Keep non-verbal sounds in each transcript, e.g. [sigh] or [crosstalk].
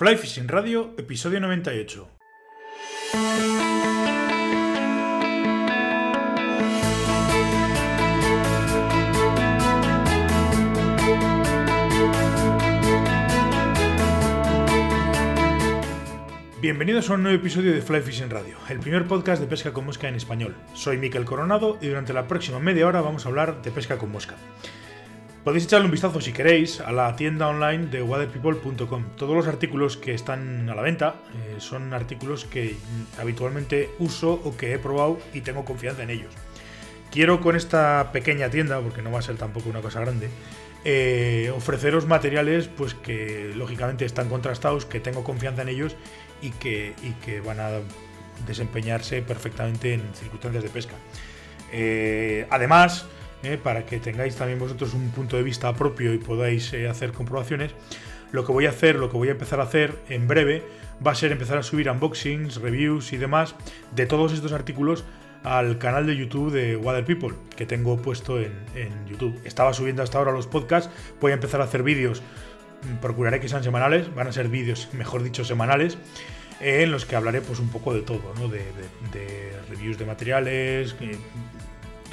Fly Fishing Radio, episodio 98. Bienvenidos a un nuevo episodio de Fly Fishing Radio, el primer podcast de pesca con mosca en español. Soy Miquel Coronado y durante la próxima media hora vamos a hablar de pesca con mosca. Podéis echarle un vistazo si queréis a la tienda online de waterpeople.com. Todos los artículos que están a la venta eh, son artículos que habitualmente uso o que he probado y tengo confianza en ellos. Quiero con esta pequeña tienda, porque no va a ser tampoco una cosa grande, eh, ofreceros materiales pues que lógicamente están contrastados, que tengo confianza en ellos y que, y que van a desempeñarse perfectamente en circunstancias de pesca. Eh, además, eh, para que tengáis también vosotros un punto de vista propio y podáis eh, hacer comprobaciones. Lo que voy a hacer, lo que voy a empezar a hacer en breve, va a ser empezar a subir unboxings, reviews y demás de todos estos artículos al canal de YouTube de Water People, que tengo puesto en, YouTube. Estaba subiendo hasta ahora los podcasts, voy a empezar a hacer vídeos, procuraré que sean semanales, van a ser vídeos, [laughs] mejor dicho, semanales, en los que hablaré pues un poco de todo, ¿no? de reviews de materiales,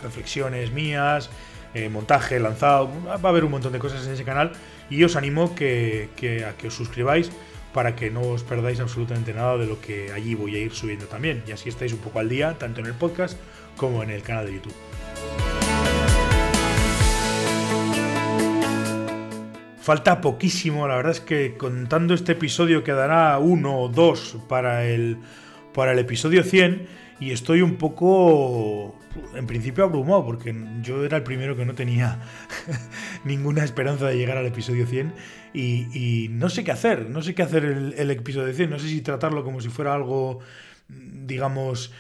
reflexiones mías, eh, montaje, lanzado, va a haber un montón de cosas en ese canal y os animo que, a que os suscribáis para que no os perdáis absolutamente nada de lo que allí voy a ir subiendo también y así estáis un poco al día tanto en el podcast como en el canal de YouTube. Falta poquísimo, la verdad es que contando este episodio quedará uno o dos para el, para el episodio 100 y estoy un poco, en principio, abrumado, porque yo era el primero que no tenía [laughs] ninguna esperanza de llegar al episodio 100 y, no sé qué hacer, no sé qué hacer el, episodio 100, no sé si tratarlo como si fuera algo, digamos,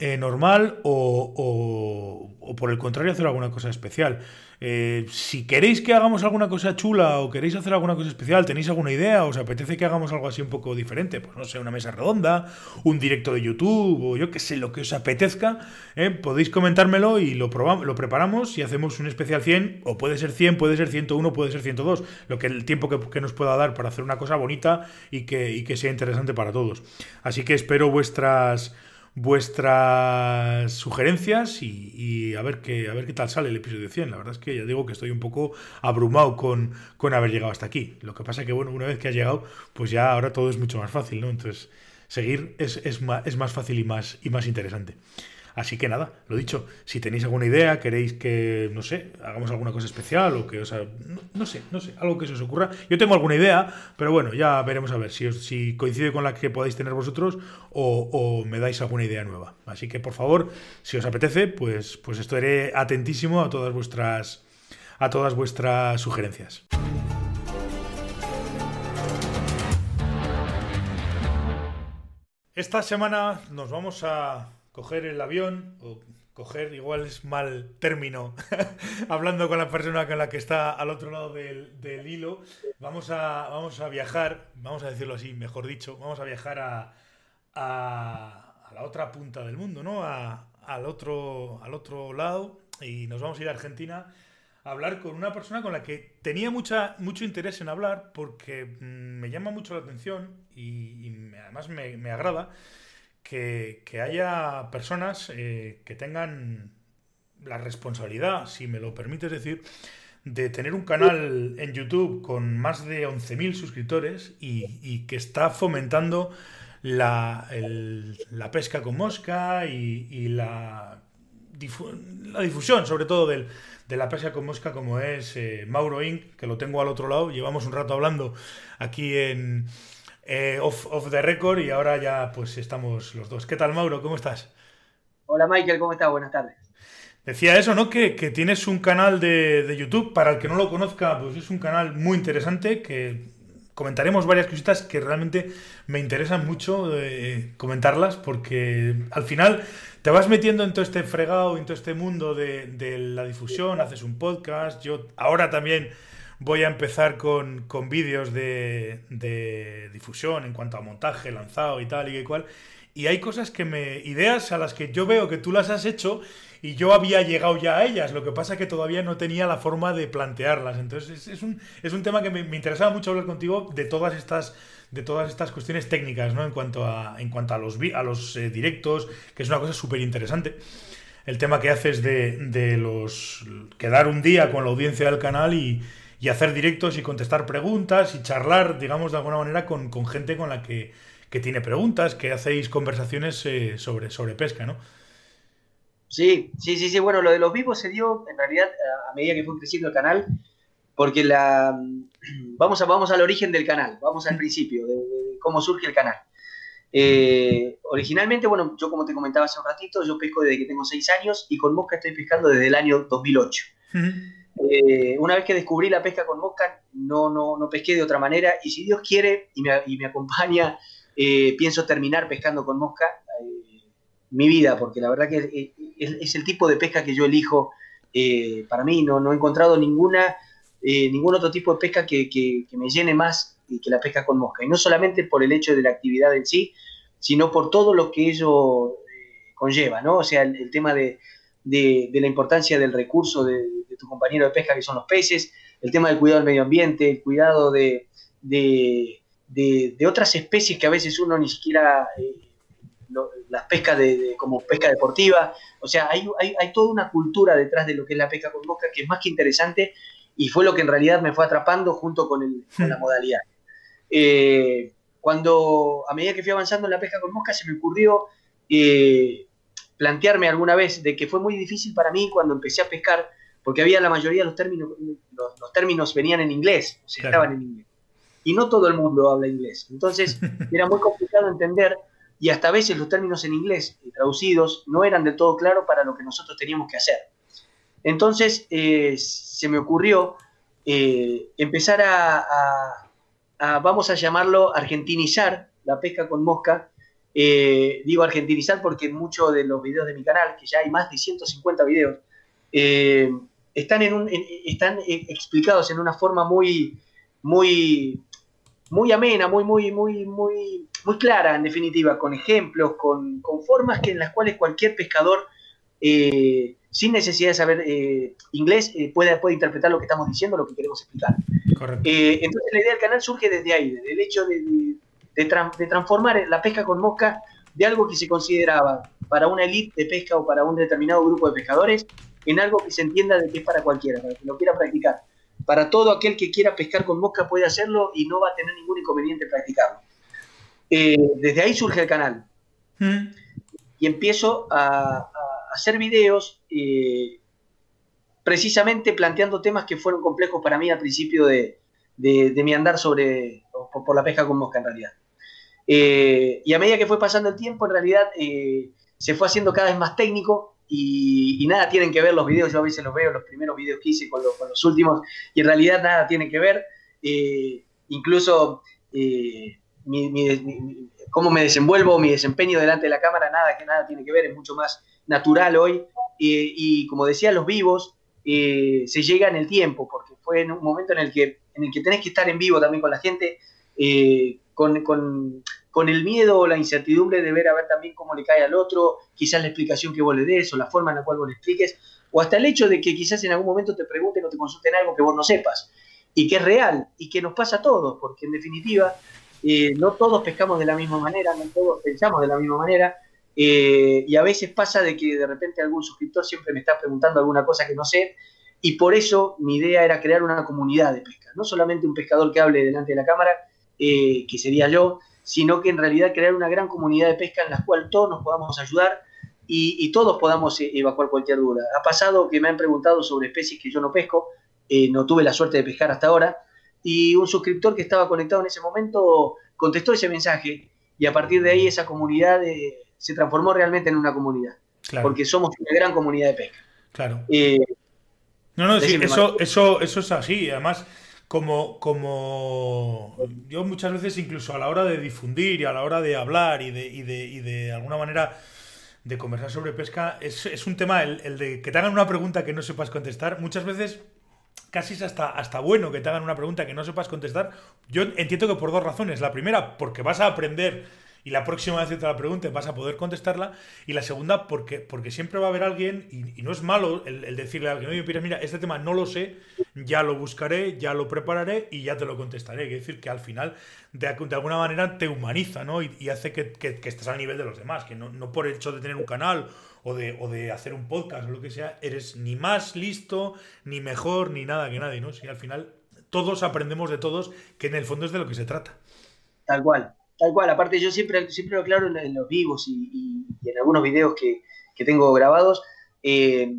eh, normal o, o, por el contrario hacer alguna cosa especial. Eh, si queréis que hagamos alguna cosa chula o queréis hacer alguna cosa especial, tenéis alguna idea, os apetece que hagamos algo así un poco diferente, pues no sé, una mesa redonda, un directo de YouTube o yo que sé, lo que os apetezca, eh, podéis comentármelo y lo, probamos, lo preparamos y hacemos un especial 100, o puede ser 100, puede ser 101, puede ser 102, lo que el tiempo que, que nos pueda dar para hacer una cosa bonita y que, y que sea interesante para todos. Así que espero vuestras vuestras sugerencias y, a, ver qué, a ver qué tal sale el episodio 100. La verdad es que ya digo que estoy un poco abrumado con, con haber llegado hasta aquí. Lo que pasa es que, bueno, una vez que has llegado, pues ya ahora todo es mucho más fácil, ¿no? Entonces, seguir es, es, más, es más fácil y más, y más interesante. Así que nada, lo dicho, si tenéis alguna idea, queréis que, no sé, hagamos alguna cosa especial o que, o sea, no, sé, no sé, algo que se os ocurra. Yo tengo alguna idea, pero bueno, ya veremos a ver si, si coincide con la que podáis tener vosotros o, me dais alguna idea nueva. Así que, por favor, si os apetece, pues, pues estaré atentísimo a todas vuestras, a todas vuestras sugerencias. Esta semana nos vamos a coger el avión o coger, igual es mal término, [laughs] hablando con la persona con la que está al otro lado del, hilo, vamos a, vamos a viajar, vamos a decirlo así, mejor dicho, vamos a viajar a, a, la otra punta del mundo, ¿no? al, otro, al otro lado y nos vamos a ir a Argentina a hablar con una persona con la que tenía mucha, mucho interés en hablar porque mm, me llama mucho la atención y, además me agrada que, haya personas eh, que tengan la responsabilidad, si me lo permites decir, de tener un canal en YouTube con más de 11.000 suscriptores y, que está fomentando la, la pesca con mosca y, la, la, difusión, sobre todo del, de la pesca con mosca, como es eh, Mauro Inc., que lo tengo al otro lado. Llevamos un rato hablando aquí en, eh, off, the record y ahora ya pues estamos los dos. ¿Qué tal, Mauro? ¿Cómo estás? Hola, Michael, ¿cómo estás? Buenas tardes. Decía eso, ¿no? Que, tienes un canal de, YouTube, para el que no lo conozca, pues es un canal muy interesante, que comentaremos varias cositas que realmente me interesan mucho eh, comentarlas, porque al final te vas metiendo en todo este fregado, en todo este mundo de, de la difusión, haces un podcast, yo ahora también voy a empezar con, vídeos de, difusión en cuanto a montaje, lanzado y tal y cual. y hay cosas que me. ideas a las que yo veo que tú las has hecho y yo había llegado ya a ellas. Lo que pasa que todavía no tenía la forma de plantearlas. Entonces es, un, es un tema que me, interesaba mucho hablar contigo de todas estas de todas estas cuestiones técnicas, ¿no? En cuanto a, en cuanto a los, a los eh, directos, que es una cosa súper interesante. El tema que haces de, de los. quedar un día con la audiencia del canal y, y hacer directos y contestar preguntas y charlar, digamos, de alguna manera con, con gente con la que que tiene preguntas, que hacéis conversaciones eh, sobre, sobre pesca, ¿no? Sí, sí, sí, sí. Bueno, lo de los vivos se dio en realidad a medida que fue creciendo el canal, porque la [clears throat] vamos a vamos al origen del canal, vamos al principio de, cómo surge el canal. Eh, originalmente, bueno, yo como te comentaba hace un ratito, yo pesco desde que tengo seis años y con mosca estoy pescando desde el año 2008. Eh, una vez que descubrí la pesca con mosca, no, no, no pesqué de otra manera y si Dios quiere y me, y me acompaña eh, pienso terminar pescando con mosca eh, mi vida, porque la verdad que es, el tipo de pesca que yo elijo. Para mí no, no, he encontrado ninguna, ningún otro tipo de pesca que, que, me llene más que la pesca con mosca. Y no solamente por el hecho de la actividad en sí, sino por todo lo que ello conlleva, ¿no? O sea, el, tema de, de, la importancia del recurso de, tu compañero de pesca, que son los peces, el tema del cuidado del medio ambiente, el cuidado de, de, otras especies que a veces uno ni siquiera eh, las pesca de, como pesca deportiva. O sea, hay, hay, toda una cultura detrás de lo que es la pesca con mosca que es más que interesante y fue lo que en realidad me fue atrapando junto con, el, la hmm. modalidad. Eh, cuando a medida que fui avanzando en la pesca con mosca se me ocurrió eh, plantearme alguna vez de que fue muy difícil para mí cuando empecé a pescar porque había la mayoría de los términos, los, términos venían en inglés, o sea, estaban en inglés y no todo el mundo habla inglés. Entonces [laughs] era muy complicado entender y hasta a veces los términos en inglés traducidos no eran del todo claros para lo que nosotros teníamos que hacer. Entonces eh, se me ocurrió eh, empezar a, vamos a llamarlo, argentinizar la pesca con mosca. Eh, digo argentinizar porque muchos de los videos de mi canal, que ya hay más de 150 videos, están, en un, están explicados en una forma muy, muy muy amena, muy, muy, muy, muy, muy clara, en definitiva, con ejemplos, con, formas que en las cuales cualquier pescador, eh, sin necesidad de saber eh, inglés, eh, puede, puede interpretar lo que estamos diciendo, lo que queremos explicar. entonces la idea del canal surge desde ahí, desde el hecho de, de, transformar la pesca con mosca de algo que se consideraba para una elite de pesca o para un determinado grupo de pescadores en algo que se entienda de que es para cualquiera, para que lo quiera practicar para todo aquel que quiera pescar con mosca puede hacerlo y no va a tener ningún inconveniente practicarlo. Eh, desde ahí surge el canal. Mm. Y empiezo a, hacer videos eh, precisamente planteando temas que fueron complejos para mí al principio de, mi andar sobre, por, la pesca con mosca en realidad. Eh, y a medida que fue pasando el tiempo, en realidad se fue haciendo cada vez más técnico y, nada tienen que ver los videos, yo a veces los veo, los primeros videos que hice con, los últimos, y en realidad nada tienen que ver, eh, incluso eh, cómo me desenvuelvo, mi desempeño delante de la cámara, nada que nada tiene que ver, es mucho más natural hoy, y como decía, los vivos eh, se llega en el tiempo, porque fue en un momento en el que, en el que tenés que estar en vivo también con la gente, con, con con el miedo o la incertidumbre de ver a ver también cómo le cae al otro, quizás la explicación que vos le des o la forma en la cual vos le expliques, o hasta el hecho de que quizás en algún momento te pregunten o te consulten algo que vos no sepas, y que es real, y que nos pasa a todos, porque en definitiva eh, no todos pescamos de la misma manera, no todos pensamos de la misma manera, eh, y a veces pasa de que de repente algún suscriptor siempre me está preguntando alguna cosa que no sé, y por eso mi idea era crear una comunidad de pesca, no solamente un pescador que hable delante de la cámara, eh, que sería yo, sino que en realidad crear una gran comunidad de pesca en la cual todos nos podamos ayudar y, todos podamos e-, evacuar cualquier duda. Ha pasado que me han preguntado sobre especies que yo no pesco, eh, no tuve la suerte de pescar hasta ahora, y un suscriptor que estaba conectado en ese momento contestó ese mensaje y a partir de ahí esa comunidad eh, se transformó realmente en una comunidad, porque somos una gran comunidad de pesca. Claro. Eh, no, no, sí, eso, eso, eso es así. Además, como, como yo muchas veces incluso a la hora de difundir y a la hora de hablar y de, y de, y de alguna manera de conversar sobre pesca, es, es un tema el, de que te hagan una pregunta que no sepas contestar. Muchas veces casi es hasta, hasta bueno que te hagan una pregunta que no sepas contestar. Yo entiendo que por dos razones. La primera, porque vas a aprender y la próxima vez que te la pregunte vas a poder contestarla. Y la segunda, porque, porque siempre va a haber alguien, y, no es malo el, decirle a alguien, oye, mira, este tema no lo sé, ya lo buscaré, ya lo prepararé y ya te lo contestaré. Es decir, que al final, de, alguna manera, te humaniza, ¿no? Y, hace que, que, estés al nivel de los demás, que no, no por el hecho de tener un canal o de, o de hacer un podcast o lo que sea, eres ni más listo, ni mejor, ni nada que nadie, ¿no? Si al final todos aprendemos de todos, que en el fondo es de lo que se trata. Tal cual. Tal cual, aparte yo siempre, siempre lo aclaro en, los vivos y, en algunos videos que, tengo grabados, eh,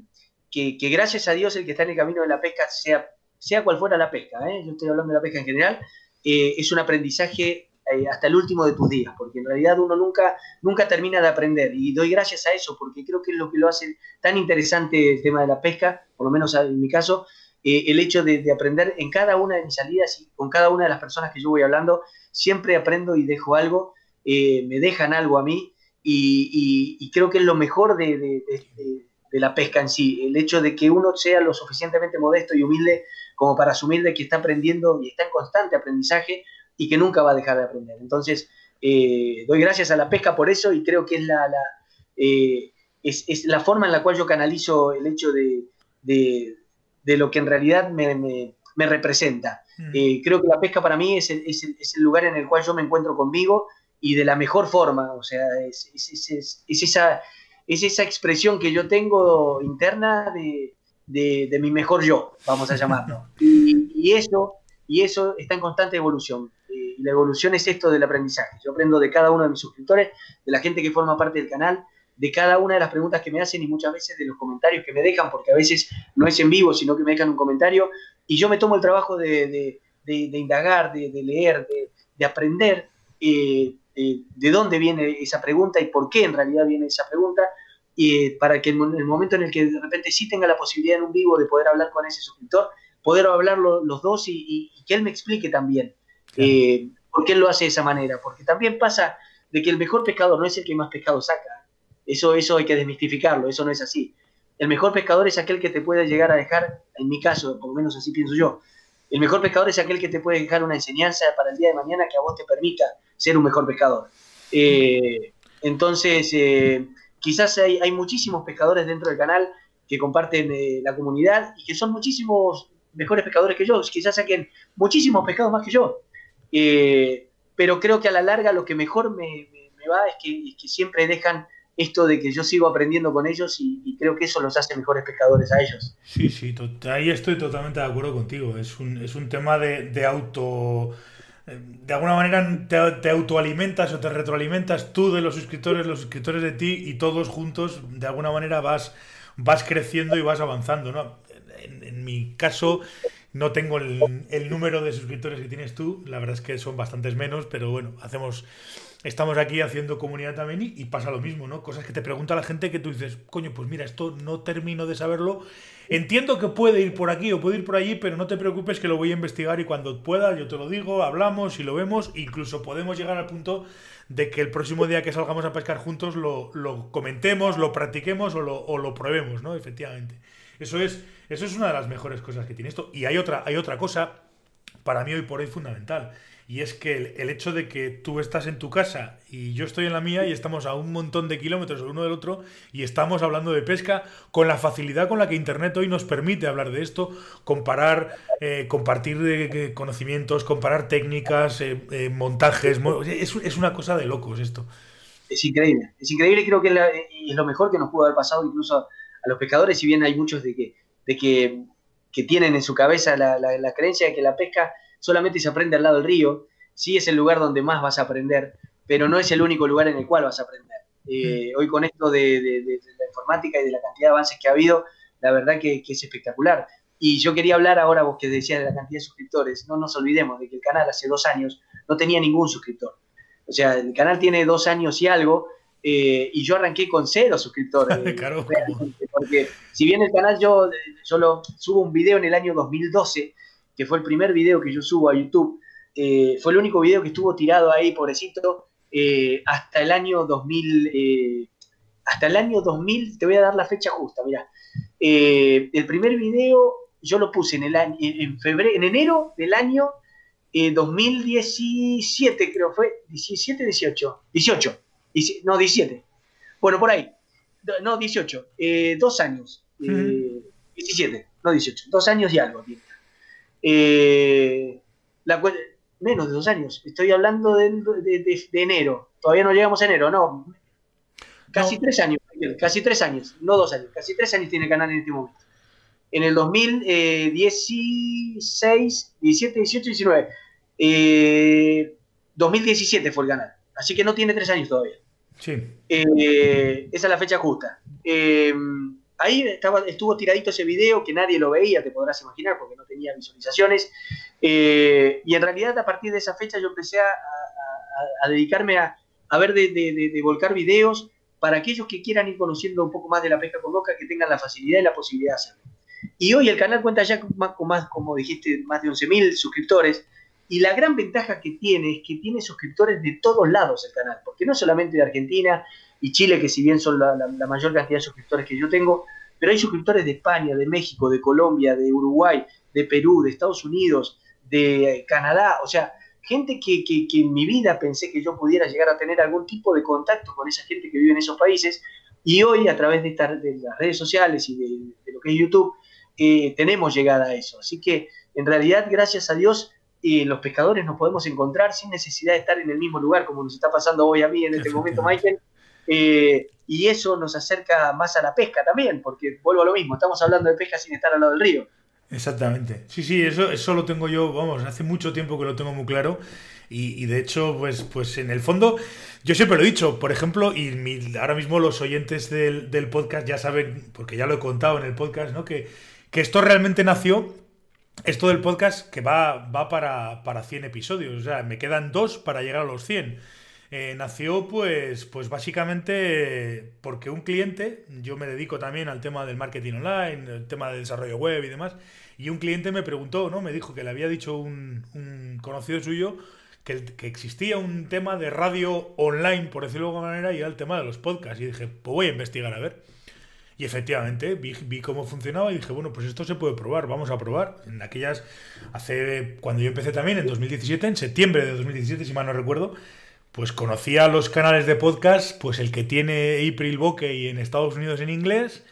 que, gracias a Dios el que está en el camino de la pesca, sea, sea cual fuera la pesca, ¿eh? yo estoy hablando de la pesca en general, eh, es un aprendizaje hasta el último de tus días, porque en realidad uno nunca, nunca termina de aprender y doy gracias a eso, porque creo que es lo que lo hace tan interesante el tema de la pesca, por lo menos en mi caso, el hecho de, de aprender en cada una de mis salidas y con cada una de las personas que yo voy hablando, siempre aprendo y dejo algo, eh, me dejan algo a mí y, creo que es lo mejor de, la pesca en sí, el hecho de que uno sea lo suficientemente modesto y humilde como para asumir de que está aprendiendo y está en constante aprendizaje y que nunca va a dejar de aprender. Entonces, eh, doy gracias a la pesca por eso y creo que es la, eh, es, la forma en la cual yo canalizo el hecho de, lo que en realidad me representa. Mm. Eh, creo que la pesca para mí es el, es, el, lugar en el cual yo me encuentro conmigo y de la mejor forma, o sea, es, esa, es esa expresión que yo tengo interna de, de, mi mejor yo, vamos a llamarlo. [laughs] Y, eso, y eso está en constante evolución. Eh, y la evolución es esto del aprendizaje. Yo aprendo de cada uno de mis suscriptores, de la gente que forma parte del canal, de cada una de las preguntas que me hacen y muchas veces de los comentarios que me dejan, porque a veces no es en vivo, sino que me dejan un comentario y yo me tomo el trabajo de, indagar, de, leer, de, aprender eh, de dónde viene esa pregunta y por qué en realidad viene esa pregunta, y eh, para que en el momento en el que de repente sí tenga la posibilidad en un vivo de poder hablar con ese suscriptor, poder hablar los dos y, que él me explique también eh, por qué él lo hace de esa manera. Porque también pasa de que el mejor pescador no es el que más pescado saca. Eso, eso hay que desmistificarlo, eso no es así. El mejor pescador es aquel que te puede llegar a dejar, en mi caso, por lo menos así pienso yo, el mejor pescador es aquel que te puede dejar una enseñanza para el día de mañana que a vos te permita ser un mejor pescador. Eh, entonces, eh, quizás hay, muchísimos pescadores dentro del canal que comparten eh, la comunidad y que son muchísimos mejores pescadores que yo, quizás saquen muchísimos pescados más que yo. pero creo que a la larga lo que mejor me, va es que siempre dejan esto de que yo sigo aprendiendo con ellos y, creo que eso los hace mejores pescadores a ellos. Sí, sí, ahí estoy totalmente de acuerdo contigo. Es un, es un tema de, auto... De alguna manera te, autoalimentas o te retroalimentas tú de los suscriptores, los suscriptores de ti y todos juntos de alguna manera vas, vas creciendo y vas avanzando. ¿no? En, mi caso no tengo el número de suscriptores que tienes tú, la verdad es que son bastantes menos, pero bueno, hacemos estamos aquí haciendo comunidad también y, pasa lo mismo, ¿no? Cosas que te pregunta la gente que tú dices, coño, pues mira, esto no termino de saberlo. Entiendo que puede ir por aquí o puede ir por allí, pero no te preocupes que lo voy a investigar y cuando pueda yo te lo digo, hablamos y lo vemos, incluso podemos llegar al punto de que el próximo día que salgamos a pescar juntos lo, comentemos, lo practiquemos o lo, lo probemos, ¿no? Efectivamente. Eso es, eso es una de las mejores cosas que tiene esto. Y hay otra, hay otra cosa, para mí hoy por hoy fundamental y es que el, hecho de que tú estás en tu casa y yo estoy en la mía y estamos a un montón de kilómetros el uno del otro y estamos hablando de pesca con la facilidad con la que Internet hoy nos permite hablar de esto, comparar, eh, compartir eh, conocimientos, comparar técnicas, eh, montajes. Es, es, una cosa de locos esto. Es increíble, es increíble creo que es, lo mejor que nos pudo haber pasado incluso a los pescadores, si bien hay muchos de que, de que, que tienen en su cabeza la, la creencia de que la pesca solamente se aprende al lado del río, sí es el lugar donde más vas a aprender, pero no es el único lugar en el cual vas a aprender. Eh, hoy con esto de, la informática y de la cantidad de avances que ha habido, la verdad que, es espectacular. Y yo quería hablar ahora, vos que decías de la cantidad de suscriptores, no nos olvidemos de que el canal hace dos años no tenía ningún suscriptor. O sea, el canal tiene dos años y algo, eh, y yo arranqué con cero suscriptores. [laughs] porque si bien el canal yo, yo lo, subo un video en el año 2012, que fue el primer video que yo subo a YouTube, eh, fue el único video que estuvo tirado ahí, pobrecito, eh, hasta el año 2000, eh, hasta el año 2000, te voy a dar la fecha justa, mira. el primer video yo lo puse en, el año, en, febrero, en enero del año 2017 creo fue, 17, 18, 18, no, 17. Bueno, por ahí, no, 18, dos años, 17, no 18, dos años y algo. La, menos de dos años, estoy hablando de, enero, todavía no llegamos a enero, no, casi tres años, casi tres años, no dos años, casi tres años tiene el canal en este momento. En el 2016, 17, 18, 19, 2017 fue el canal, así que no tiene tres años todavía. Sí. Eh, esa es la fecha justa. Eh, ahí estaba, estuvo tiradito ese video que nadie lo veía, te podrás imaginar, porque no tenía visualizaciones. Eh, y en realidad a partir de esa fecha yo empecé a, dedicarme a, ver de, volcar videos para aquellos que quieran ir conociendo un poco más de la pesca con boca, que tengan la facilidad y la posibilidad de hacerlo. Y hoy el canal cuenta ya con más, como dijiste, más de 11.000 suscriptores. Y la gran ventaja que tiene es que tiene suscriptores de todos lados el canal, porque no solamente de Argentina y Chile, que si bien son la, mayor cantidad de suscriptores que yo tengo, pero hay suscriptores de España, de México, de Colombia, de Uruguay, de Perú, de Estados Unidos, de Canadá, o sea, gente que, en mi vida pensé que yo pudiera llegar a tener algún tipo de contacto con esa gente que vive en esos países, y hoy a través de, de las redes sociales y de, lo que es YouTube, eh, tenemos llegada a eso. Así que en realidad, gracias a Dios, los pescadores nos podemos encontrar sin necesidad de estar en el mismo lugar, como nos está pasando hoy a mí en este momento, Michael. Eh, y eso nos acerca más a la pesca también, porque vuelvo a lo mismo, estamos hablando de pesca sin estar al lado del río. Exactamente. Sí, sí, eso, eso lo tengo yo, vamos, hace mucho tiempo que lo tengo muy claro. Y, de hecho, pues, pues en el fondo, yo siempre lo he dicho, por ejemplo, y ahora mismo los oyentes del, del, podcast ya saben, porque ya lo he contado en el podcast, ¿no? Que, que esto realmente nació esto del podcast que va, va para, para 100 episodios. O sea, me quedan dos para llegar a los 100. Eh, nació pues, pues básicamente porque un cliente, yo me dedico también al tema del marketing online, el tema del desarrollo web y demás, y un cliente me preguntó, ¿no? Me dijo que le había dicho un, conocido suyo que, existía un tema de radio online, por decirlo de alguna manera, y era el tema de los podcasts. Y dije, pues voy a investigar a ver. Y efectivamente vi, cómo funcionaba y dije, bueno, pues esto se puede probar, vamos a probar. En aquellas, hace, cuando yo empecé también, en 2017, en septiembre de 2017, si mal no recuerdo, pues conocía los canales de podcast, pues el que tiene April Bokeh en Estados Unidos en inglés,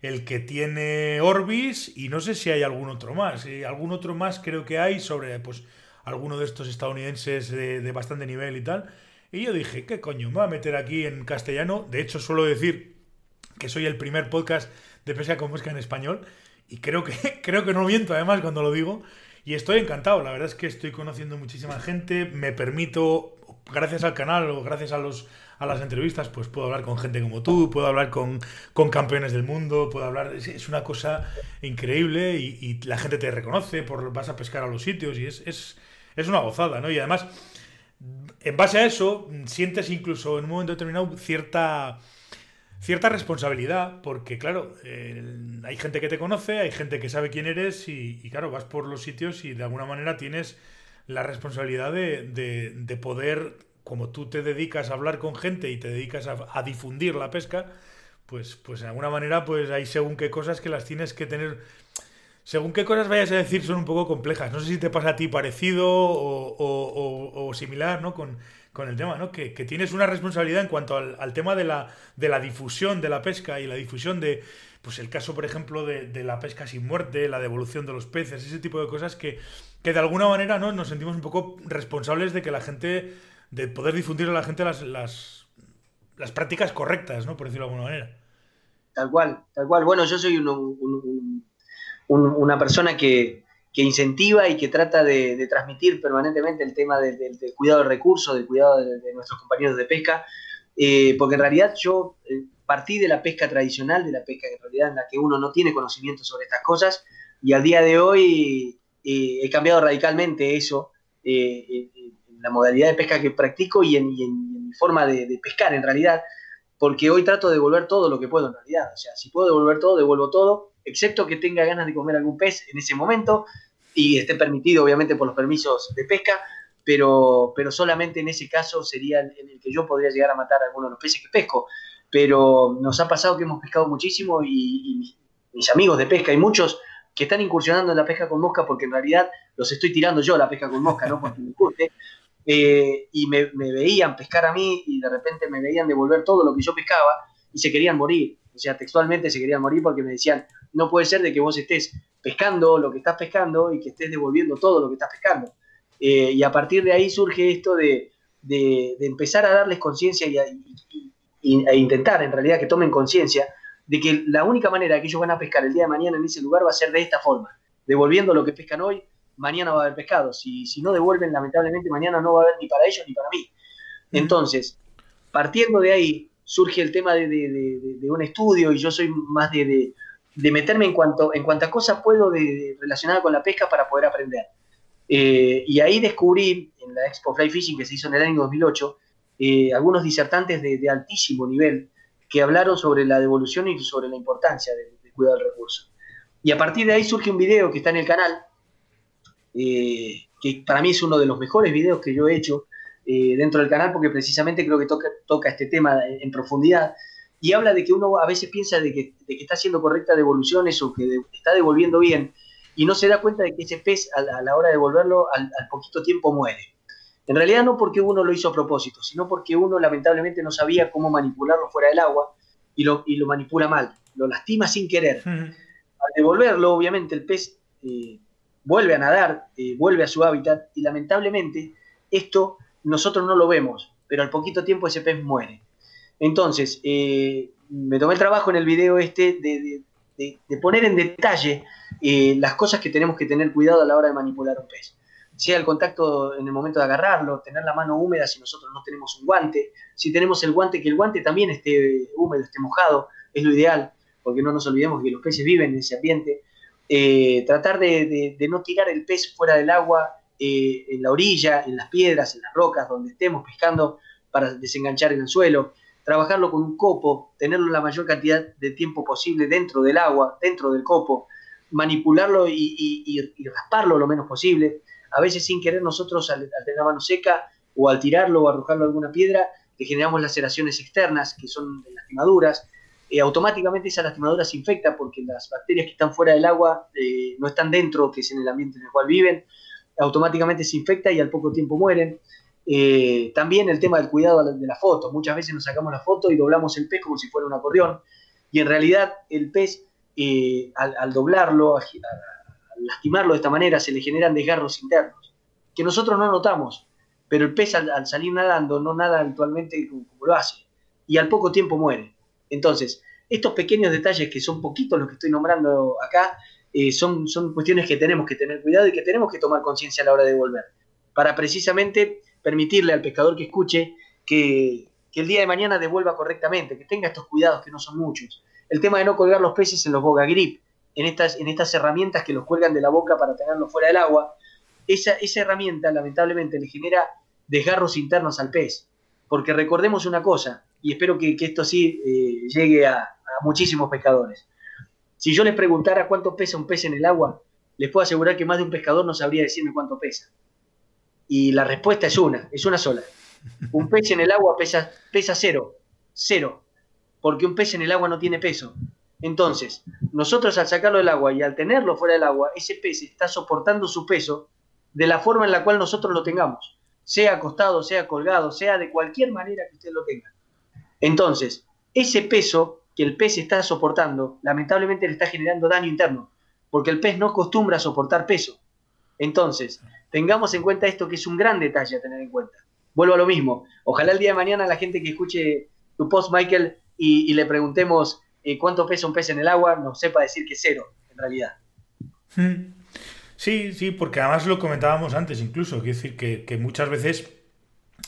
el que tiene Orbis y no sé si hay algún otro más. Y algún otro más creo que hay sobre, pues, alguno de estos estadounidenses de, bastante nivel y tal. Y yo dije, ¿qué coño? Me voy a meter aquí en castellano. De hecho, suelo decir que soy el primer podcast de pesca con música en español. Y creo que, [laughs] creo que no miento además cuando lo digo. Y estoy encantado, la verdad es que estoy conociendo muchísima gente, me permito, gracias al canal o gracias a, los, a las entrevistas, pues puedo hablar con gente como tú, puedo hablar con, con campeones del mundo, puedo hablar, es, una cosa increíble y, la gente te reconoce, por, vas a pescar a los sitios y es, es, es una gozada, ¿no? Y además, en base a eso, sientes incluso en un momento determinado cierta cierta responsabilidad, porque claro, hay gente que te conoce, hay gente que sabe quién eres y, claro, vas por los sitios y de alguna manera tienes la responsabilidad de, poder, como tú te dedicas a hablar con gente y te dedicas a, difundir la pesca, pues, pues de alguna manera pues hay según qué cosas que las tienes que tener... Según qué cosas vayas a decir son un poco complejas. No sé si te pasa a ti parecido o, o similar, ¿no? Con, con el tema, ¿no? Que, tienes una responsabilidad en cuanto al, tema de la, de la difusión de la pesca y la difusión de, pues el caso, por ejemplo, de, la pesca sin muerte, la devolución de los peces, ese tipo de cosas que, que de alguna manera ¿no? nos sentimos un poco responsables de que la gente, de poder difundir a la gente las, las, prácticas correctas, ¿no? Por decirlo de alguna manera. Tal cual, tal cual. Bueno, yo soy una persona que, que incentiva y que trata de, transmitir permanentemente el tema del, cuidado de recursos, del cuidado de, nuestros compañeros de pesca, eh, porque en realidad yo eh, partí de la pesca tradicional, de la pesca en realidad en la que uno no tiene conocimiento sobre estas cosas, y al día de hoy eh, he cambiado radicalmente eso, en la modalidad de pesca que practico y en, mi forma de, pescar en realidad, porque hoy trato de devolver todo lo que puedo en realidad, o sea, si puedo devolver todo, devuelvo todo, excepto que tenga ganas de comer algún pez en ese momento y esté permitido obviamente por los permisos de pesca, pero, pero solamente en ese caso sería en el que yo podría llegar a matar a alguno de los peces que pesco. Pero nos ha pasado que hemos pescado muchísimo y, mis amigos de pesca y muchos que están incursionando en la pesca con mosca porque en realidad los estoy tirando yo la pesca con mosca, no porque me guste, eh, y me, veían pescar a mí y de repente me veían devolver todo lo que yo pescaba y se querían morir. O sea, textualmente se querían morir porque me decían, no puede ser de que vos estés pescando lo que estás pescando y que estés devolviendo todo lo que estás pescando. Eh, y a partir de ahí surge esto de, empezar a darles conciencia y, e intentar en realidad que tomen conciencia de que la única manera que ellos van a pescar el día de mañana en ese lugar va a ser de esta forma, devolviendo lo que pescan hoy, mañana va a haber pescado. Si, si no devuelven, lamentablemente, mañana no va a haber ni para ellos ni para mí. Entonces, partiendo de ahí, surge el tema de, un estudio y yo soy más de, meterme en cuanto en cuantas cosas puedo de, relacionada con la pesca para poder aprender. Eh, y ahí descubrí en la Expo Fly Fishing que se hizo en el año 2008 eh, algunos disertantes de, altísimo nivel que hablaron sobre la devolución y sobre la importancia de, cuidar el recurso. Y a partir de ahí surge un video que está en el canal, eh, que para mí es uno de los mejores videos que yo he hecho eh, dentro del canal, porque precisamente creo que toca, toca este tema en, profundidad, y habla de que uno a veces piensa de que, está haciendo correctas devoluciones o que está devolviendo bien, y no se da cuenta de que ese pez a la, hora de devolverlo al, poquito tiempo muere. En realidad no porque uno lo hizo a propósito, sino porque uno lamentablemente no sabía cómo manipularlo fuera del agua y lo, y lo manipula mal, lo lastima sin querer. Al devolverlo, obviamente el pez eh, vuelve a nadar, eh, vuelve a su hábitat y lamentablemente esto nosotros no lo vemos, pero al poquito tiempo ese pez muere. Entonces, eh, me tomé el trabajo en el video este de, poner en detalle eh, las cosas que tenemos que tener cuidado a la hora de manipular un pez. Sea el contacto en el momento de agarrarlo, tener la mano húmeda si nosotros no tenemos un guante, si tenemos el guante, que el guante también esté húmedo, esté mojado, es lo ideal, porque no nos olvidemos que los peces viven en ese ambiente. Eh, tratar de, no tirar el pez fuera del agua eh, en la orilla, en las piedras, en las rocas, donde estemos pescando para desenganchar en el suelo, trabajarlo con un copo, tenerlo la mayor cantidad de tiempo posible dentro del agua, dentro del copo, manipularlo y, rasparlo lo menos posible. A veces sin querer nosotros al, tener la mano seca o al tirarlo o arrojarlo a alguna piedra, le generamos laceraciones externas que son lastimaduras. Eh, automáticamente esa lastimadura se infecta porque las bacterias que están fuera del agua eh, no están dentro, que es en el ambiente en el cual viven, automáticamente se infecta y al poco tiempo mueren. Eh, también el tema del cuidado de la foto. Muchas veces nos sacamos la foto y doblamos el pez como si fuera un acordeón. Y en realidad el pez, eh, al, doblarlo, lastimarlo de esta manera, se le generan desgarros internos, que nosotros no notamos. Pero el pez al, salir nadando no nada habitualmente como, lo hace. Y al poco tiempo muere. Entonces, estos pequeños detalles que son poquitos los que estoy nombrando acá, eh, son, son cuestiones que tenemos que tener cuidado y que tenemos que tomar conciencia a la hora de volver, para precisamente permitirle al pescador que escuche que, el día de mañana devuelva correctamente, que tenga estos cuidados que no son muchos. El tema de no colgar los peces en los boga grip, en estas, en estas herramientas que los cuelgan de la boca para tenerlos fuera del agua, esa, esa herramienta lamentablemente le genera desgarros internos al pez. Porque recordemos una cosa, y espero que, esto sí eh, llegue a, a muchísimos pescadores. Si yo les preguntara cuánto pesa un pez en el agua, les puedo asegurar que más de un pescador no sabría decirme cuánto pesa. Y la respuesta es una, es una sola. Un pez en el agua pesa, pesa cero, cero, porque un pez en el agua no tiene peso. Entonces, nosotros al sacarlo del agua y al tenerlo fuera del agua, ese pez está soportando su peso de la forma en la cual nosotros lo tengamos, sea acostado, sea colgado, sea de cualquier manera que usted lo tenga. Entonces, ese peso que el pez está soportando, lamentablemente le está generando daño interno, porque el pez no acostumbra a soportar peso. Entonces, tengamos en cuenta esto que es un gran detalle a tener en cuenta. Vuelvo a lo mismo. Ojalá el día de mañana la gente que escuche tu post, Michael, y, le preguntemos eh, cuánto pesa un pez en el agua, nos sepa decir que cero, en realidad. Hmm. Sí, sí, porque además lo comentábamos antes incluso, quiero decir que, que muchas veces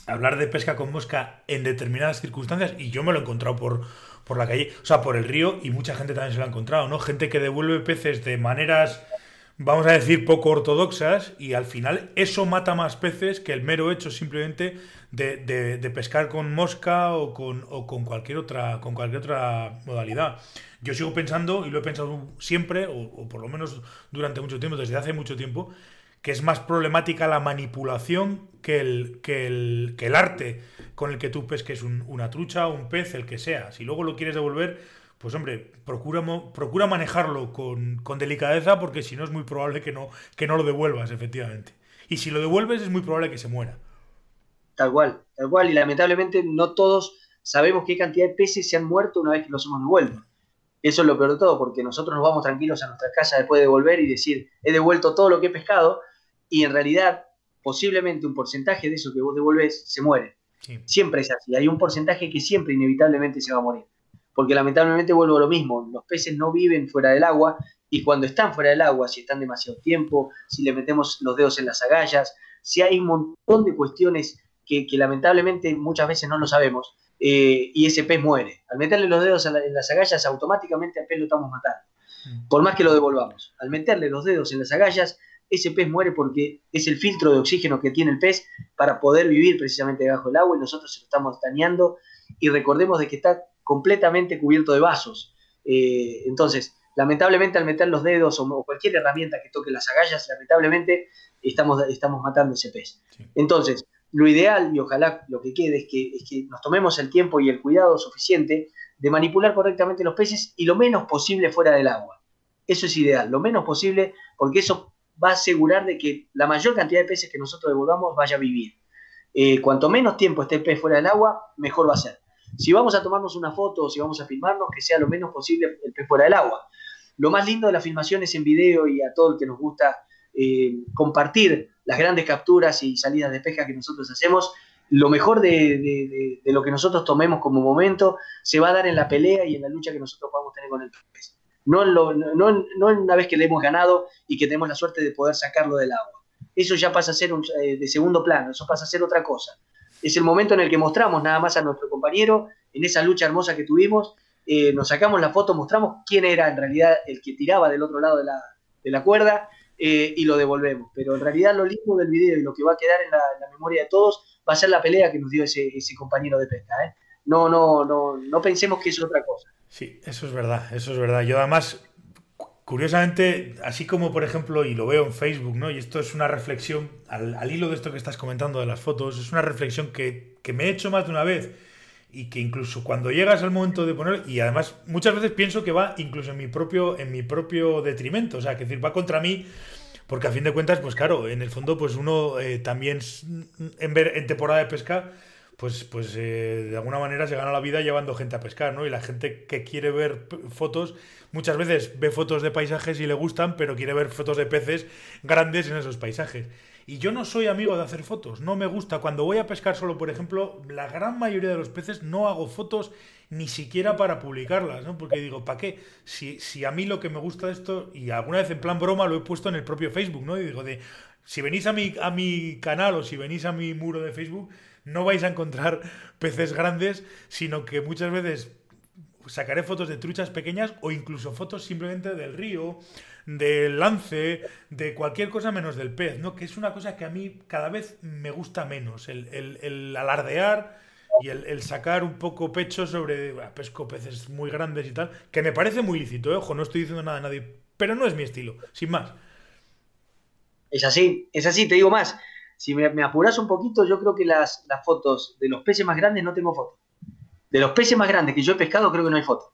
hablar de pesca con mosca en determinadas circunstancias, y yo me lo he encontrado por, por la calle, o sea, por el río, y mucha gente también se lo ha encontrado, ¿no? Gente que devuelve peces de maneras, vamos a decir, poco ortodoxas, y al final eso mata más peces que el mero hecho simplemente de, de, pescar con mosca o con, o con, cualquier otra, con cualquier otra modalidad. Yo sigo pensando, y lo he pensado siempre, o, o por lo menos durante mucho tiempo, desde hace mucho tiempo, que es más problemática la manipulación que el, que el, que el arte con el que tú pesques una trucha, un pez, el que sea. Si luego lo quieres devolver, pues hombre, procura, procura manejarlo con, delicadeza porque si no es muy probable que no, que no lo devuelvas, efectivamente. Y si lo devuelves es muy probable que se muera. Tal cual, tal cual. Y lamentablemente no todos sabemos qué cantidad de peces se han muerto una vez que los hemos devuelto. Eso es lo peor de todo, porque nosotros nos vamos tranquilos a nuestra casa después de volver y decir, he devuelto todo lo que he pescado, y en realidad posiblemente un porcentaje de eso que vos devolvés se muere. Siempre es así. Hay un porcentaje que siempre inevitablemente se va a morir. Porque lamentablemente vuelvo a lo mismo. Los peces no viven fuera del agua y cuando están fuera del agua, si están demasiado tiempo, si le metemos los dedos en las agallas, si hay un montón de cuestiones que, lamentablemente muchas veces no lo sabemos eh, y ese pez muere. Al meterle los dedos en, las agallas, automáticamente al pez lo estamos matando. Mm. Por más que lo devolvamos. Al meterle los dedos en las agallas, ese pez muere porque es el filtro de oxígeno que tiene el pez para poder vivir precisamente debajo del agua y nosotros se lo estamos dañando y recordemos de que está completamente cubierto de vasos. Eh, entonces, lamentablemente al meter los dedos o, cualquier herramienta que toque las agallas, lamentablemente estamos, estamos matando ese pez. Entonces, lo ideal y ojalá lo que quede es que, es que nos tomemos el tiempo y el cuidado suficiente de manipular correctamente los peces y lo menos posible fuera del agua. Eso es ideal, lo menos posible, porque eso va a asegurar de que la mayor cantidad de peces que nosotros devolvamos vaya a vivir. Eh, cuanto menos tiempo esté el pez fuera del agua, mejor va a ser. Si vamos a tomarnos una foto o si vamos a filmarnos, que sea lo menos posible el pez fuera del agua. Lo más lindo de la filmación es en video y a todo el que nos gusta eh, compartir las grandes capturas y salidas de pesca que nosotros hacemos. Lo mejor de, lo que nosotros tomemos como momento se va a dar en la pelea y en la lucha que nosotros podamos tener con el pez no, no, no una vez que le hemos ganado y que tenemos la suerte de poder sacarlo del agua. Eso ya pasa a ser eh, de segundo plano, eso pasa a ser otra cosa. Es el momento en el que mostramos nada más a nuestro compañero, en esa lucha hermosa que tuvimos, eh, nos sacamos la foto, mostramos quién era en realidad el que tiraba del otro lado de la, cuerda eh, y lo devolvemos. Pero en realidad lo lindo del video y lo que va a quedar en la, memoria de todos va a ser la pelea que nos dio ese, compañero de pesca. No, no, no, no pensemos que es otra cosa. Sí, eso es verdad, eso es verdad. Yo además, curiosamente, así como por ejemplo, y lo veo en Facebook, ¿no? Y esto es una reflexión, al, hilo de esto que estás comentando de las fotos, es una reflexión que, me he hecho más de una vez y que incluso cuando llegas al momento de poner, y además muchas veces pienso que va incluso en mi propio, en mi propio detrimento, o sea, que decir, va contra mí. Porque a fin de cuentas, pues claro, en el fondo, pues uno eh, también en, ver, en temporada de pesca, pues, pues eh, de alguna manera se gana la vida llevando gente a pescar, ¿no? Y la gente que quiere ver fotos, muchas veces ve fotos de paisajes y le gustan, pero quiere ver fotos de peces grandes en esos paisajes. Y yo no soy amigo de hacer fotos, no me gusta. Cuando voy a pescar solo, por ejemplo, la gran mayoría de los peces no hago fotos ni siquiera para publicarlas, ¿no? Porque digo, ¿para qué? Si, si a mí lo que me gusta esto, y alguna vez en plan broma lo he puesto en el propio Facebook, ¿no? Y digo, de, si venís a mi, a mi canal o si venís a mi muro de Facebook, no vais a encontrar [laughs] peces grandes, sino que muchas veces sacaré fotos de truchas pequeñas o incluso fotos simplemente del río, del lance, de cualquier cosa menos del pez, ¿no? Que es una cosa que a mí cada vez me gusta menos, el, alardear y el, sacar un poco pecho sobre pesco peces muy grandes y tal, que me parece muy lícito, ¿eh? ojo, no estoy diciendo nada a nadie, pero no es mi estilo, sin más. Es así, es así, te digo más si me, apuras un poquito, yo creo que las, fotos de los peces más grandes no tengo fotos. De los peces más grandes que yo he pescado, creo que no hay fotos.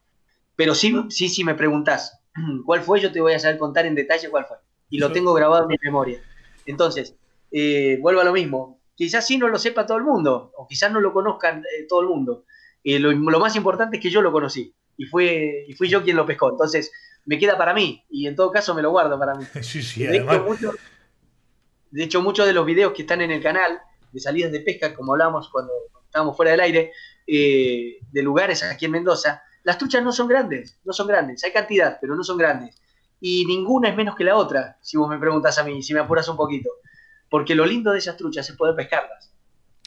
Pero sí, sí, si me preguntas [clears throat] cuál fue, yo te voy a saber contar en detalle cuál fue. Y lo tengo grabado en mi memoria. Entonces, eh, vuelvo a lo mismo. Quizás sí no lo sepa todo el mundo, o quizás no lo conozcan eh, todo el mundo. Eh, lo, más importante es que yo lo conocí. Y, fue, y fui yo quien lo pescó. Entonces, me queda para mí. Y en todo caso, me lo guardo para mí. [laughs] Sí, sí, además... De hecho, muchos de los videos que están en el canal de salidas de pesca, como hablábamos cuando estábamos fuera del aire, eh, de lugares aquí en Mendoza, las truchas no son grandes, no son grandes, hay cantidad, pero no son grandes. Y ninguna es menos que la otra, si vos me preguntas a mí, si me apuras un poquito. Porque lo lindo de esas truchas es poder pescarlas.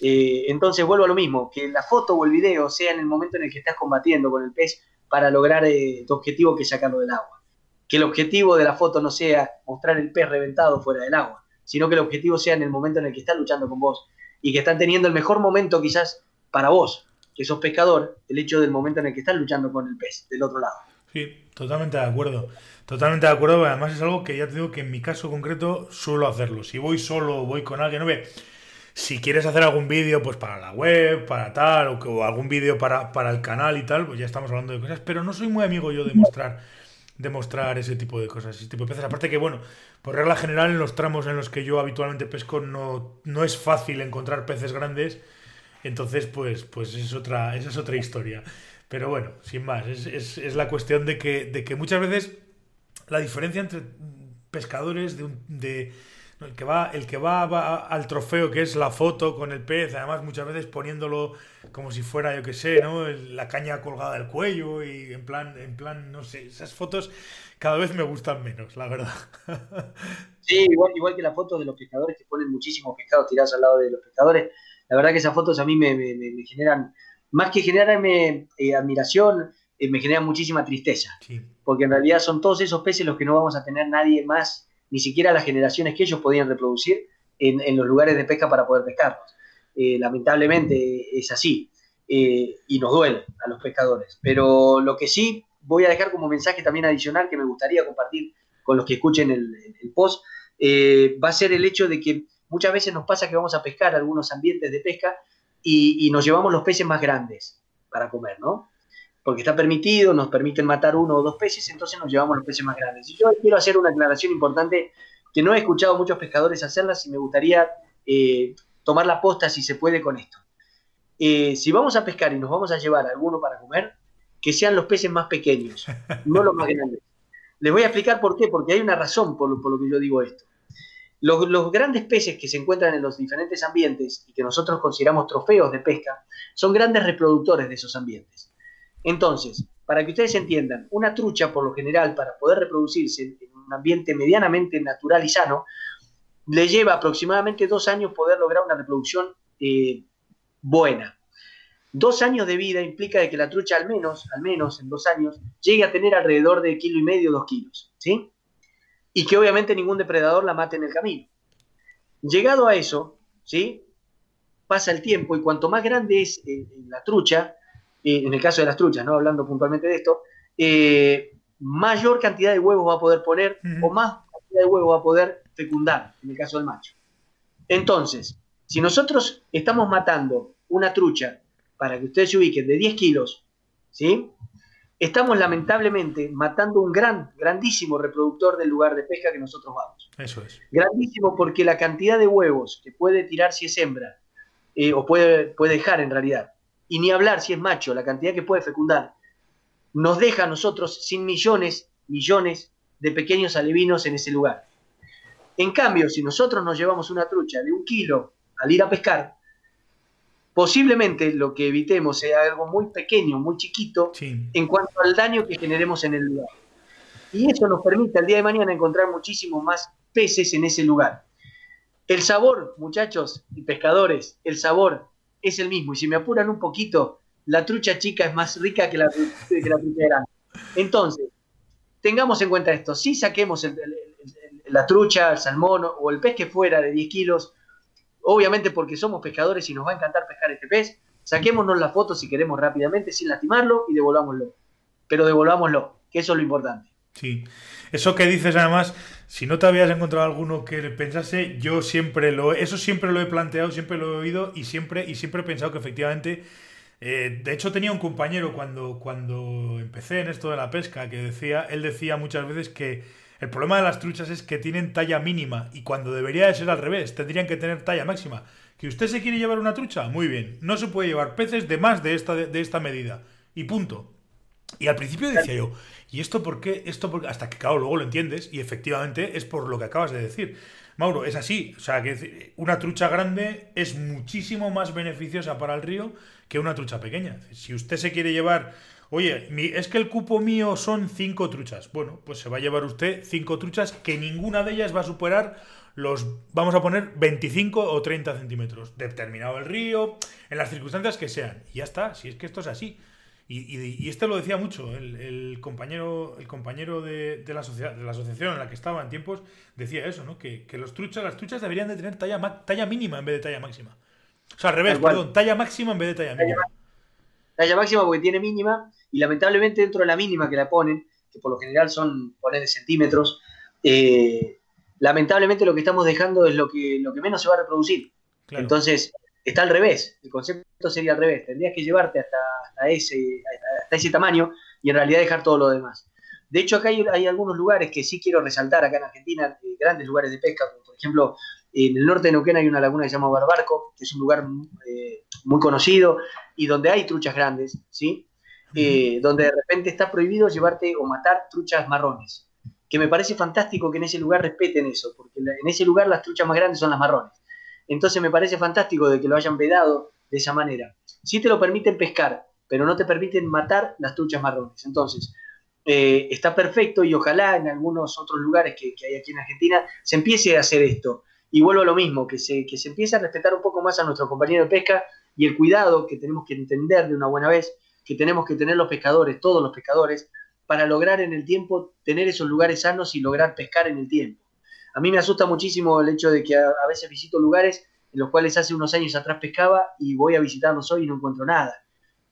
Eh, entonces vuelvo a lo mismo, que la foto o el video sea en el momento en el que estás combatiendo con el pez para lograr eh, tu objetivo que es sacarlo del agua. Que el objetivo de la foto no sea mostrar el pez reventado fuera del agua, sino que el objetivo sea en el momento en el que están luchando con vos y que están teniendo el mejor momento quizás para vos, que sos pescador, el hecho del momento en el que están luchando con el pez del otro lado. Sí, totalmente de acuerdo. Totalmente de acuerdo, además es algo que ya te digo que en mi caso concreto suelo hacerlo. Si voy solo o voy con alguien, no ve. Si quieres hacer algún vídeo, pues para la web, para tal, o, algún vídeo para, para, el canal y tal, pues ya estamos hablando de cosas, pero no soy muy amigo yo de mostrar, de mostrar ese tipo de cosas, ese tipo de peces. Aparte que, bueno, por regla general, en los tramos en los que yo habitualmente pesco no, no es fácil encontrar peces grandes, entonces, pues, pues es otra, esa es otra historia. Pero bueno, sin más, es, es, es la cuestión de que, de que muchas veces la diferencia entre pescadores de, un, de el que va el que va, al trofeo que es la foto con el pez además muchas veces poniéndolo como si fuera yo que sé no la caña colgada del cuello y en plan en plan no sé esas fotos cada vez me gustan menos la verdad. [laughs] Sí igual igual que las fotos de los pescadores que ponen muchísimos pescados tirados al lado de los pescadores. La verdad que esas fotos a mí me, me, generan más que generarme eh, admiración eh, me generan muchísima tristeza. Porque en realidad son todos esos peces los que no vamos a tener nadie más ni siquiera las generaciones que ellos podían reproducir en, los lugares de pesca para poder pescarlos. Eh, lamentablemente es así eh, y nos duele a los pescadores. Pero lo que sí voy a dejar como mensaje también adicional que me gustaría compartir con los que escuchen el, post, eh, va a ser el hecho de que muchas veces nos pasa que vamos a pescar algunos ambientes de pesca y, y nos llevamos los peces más grandes para comer, ¿no? Porque está permitido, nos permiten matar uno o dos peces, entonces nos llevamos los peces más grandes. Y yo quiero hacer una aclaración importante que no he escuchado muchos pescadores hacerlas y me gustaría eh, tomar la posta si se puede con esto. Eh, si vamos a pescar y nos vamos a llevar alguno para comer, que sean los peces más pequeños, [laughs] no los más grandes. Les voy a explicar por qué, porque hay una razón por lo, que yo digo esto. Los, los, grandes peces que se encuentran en los diferentes ambientes y que nosotros consideramos trofeos de pesca son grandes reproductores de esos ambientes. Entonces, para que ustedes entiendan, una trucha, por lo general, para poder reproducirse en un ambiente medianamente natural y sano, le lleva aproximadamente dos años poder lograr una reproducción eh, buena. Dos años de vida implica de que la trucha al menos, al menos en dos años, llegue a tener alrededor de kilo y medio, dos kilos, ¿sí? Y que obviamente ningún depredador la mate en el camino. Llegado a eso, ¿sí? Pasa el tiempo y cuanto más grande es eh, la trucha, en el caso de las truchas, ¿no? hablando puntualmente de esto, eh, mayor cantidad de huevos va a poder poner o más cantidad de huevos va a poder fecundar, en el caso del macho. Entonces, si nosotros estamos matando una trucha, para que ustedes se ubiquen, de 10 kilos, ¿sí? Estamos lamentablemente matando un gran, grandísimo reproductor del lugar de pesca que nosotros vamos. Eso es. Grandísimo porque la cantidad de huevos que puede tirar si es hembra, eh, o puede, puede dejar en realidad, y ni hablar si es macho, la cantidad que puede fecundar, nos deja a nosotros sin millones, millones de pequeños alevinos en ese lugar. En cambio, si nosotros nos llevamos una trucha de un kilo al ir a pescar, posiblemente lo que evitemos sea algo muy pequeño, muy chiquito, en cuanto al daño que generemos en el lugar. Y eso nos permite al día de mañana encontrar muchísimos más peces en ese lugar. El sabor, muchachos y pescadores, el sabor es el mismo. Y si me apuran un poquito, la trucha chica es más rica que la, que trucha grande. Entonces, tengamos en cuenta esto. Si saquemos la trucha, el salmón o el pez que fuera de 10 kilos, obviamente porque somos pescadores y nos va a encantar pescar este pez, saquémonos la foto si queremos rápidamente sin lastimarlo y devolvámoslo. Pero devolvámoslo, que eso es lo importante. Sí, eso que dices además, si no te habías encontrado alguno que pensase, yo siempre lo, eso siempre lo he planteado, siempre lo he oído y siempre, y siempre he pensado que efectivamente, eh, de hecho tenía un compañero cuando, cuando empecé en esto de la pesca que decía, él decía muchas veces que el problema de las truchas es que tienen talla mínima y cuando debería de ser al revés, tendrían que tener talla máxima. ¿Que usted se quiere llevar una trucha? Muy bien, no se puede llevar peces de más de esta, de esta medida. Y punto. Y al principio decía yo, ¿y esto por qué? Esto hasta que claro, luego lo entiendes y efectivamente es por lo que acabas de decir. Mauro, es así, o sea, que una trucha grande es muchísimo más beneficiosa para el río que una trucha pequeña. Si usted se quiere llevar, oye, es que el cupo mío son cinco truchas. Bueno, pues se va a llevar usted cinco truchas que ninguna de ellas va a superar los, vamos a poner, 25 o 30 centímetros, determinado el río, en las circunstancias que sean. Y ya está, si es que esto es así. Y, este lo decía mucho, el, compañero, el compañero de, la sociedad, de la asociación en la que estaba en tiempos, decía eso, ¿no? Que, los truchas, las truchas deberían de tener talla, talla mínima en vez de talla máxima. O sea, al revés, perdón, talla máxima en vez de talla, mínima. Talla máxima porque tiene mínima, y lamentablemente dentro de la mínima que la ponen, que por lo general son poner de centímetros, eh, lamentablemente lo que estamos dejando es lo que, lo que menos se va a reproducir. Entonces, está al revés, el concepto sería al revés, tendrías que llevarte hasta, ese, hasta ese tamaño y en realidad dejar todo lo demás. De hecho, acá hay, algunos lugares que sí quiero resaltar acá en Argentina, eh, grandes lugares de pesca, como por ejemplo, en el norte de Neuquén hay una laguna que se llama Barbarco, que es un lugar eh, muy conocido y donde hay truchas grandes, ¿sí? Eh, donde de repente está prohibido llevarte o matar truchas marrones, que me parece fantástico que en ese lugar respeten eso, porque en ese lugar las truchas más grandes son las marrones. Entonces me parece fantástico de que lo hayan vedado de esa manera. Sí te lo permiten pescar, pero no te permiten matar las truchas marrones. Entonces, eh, está perfecto y ojalá en algunos otros lugares que, hay aquí en Argentina se empiece a hacer esto. Y vuelvo a lo mismo, que se, que se empiece a respetar un poco más a nuestro compañero de pesca y el cuidado que tenemos que entender de una buena vez, que tenemos que tener los pescadores, todos los pescadores, para lograr en el tiempo tener esos lugares sanos y lograr pescar en el tiempo. A mí me asusta muchísimo el hecho de que a, veces visito lugares en los cuales hace unos años atrás pescaba y voy a visitarlos hoy y no encuentro nada.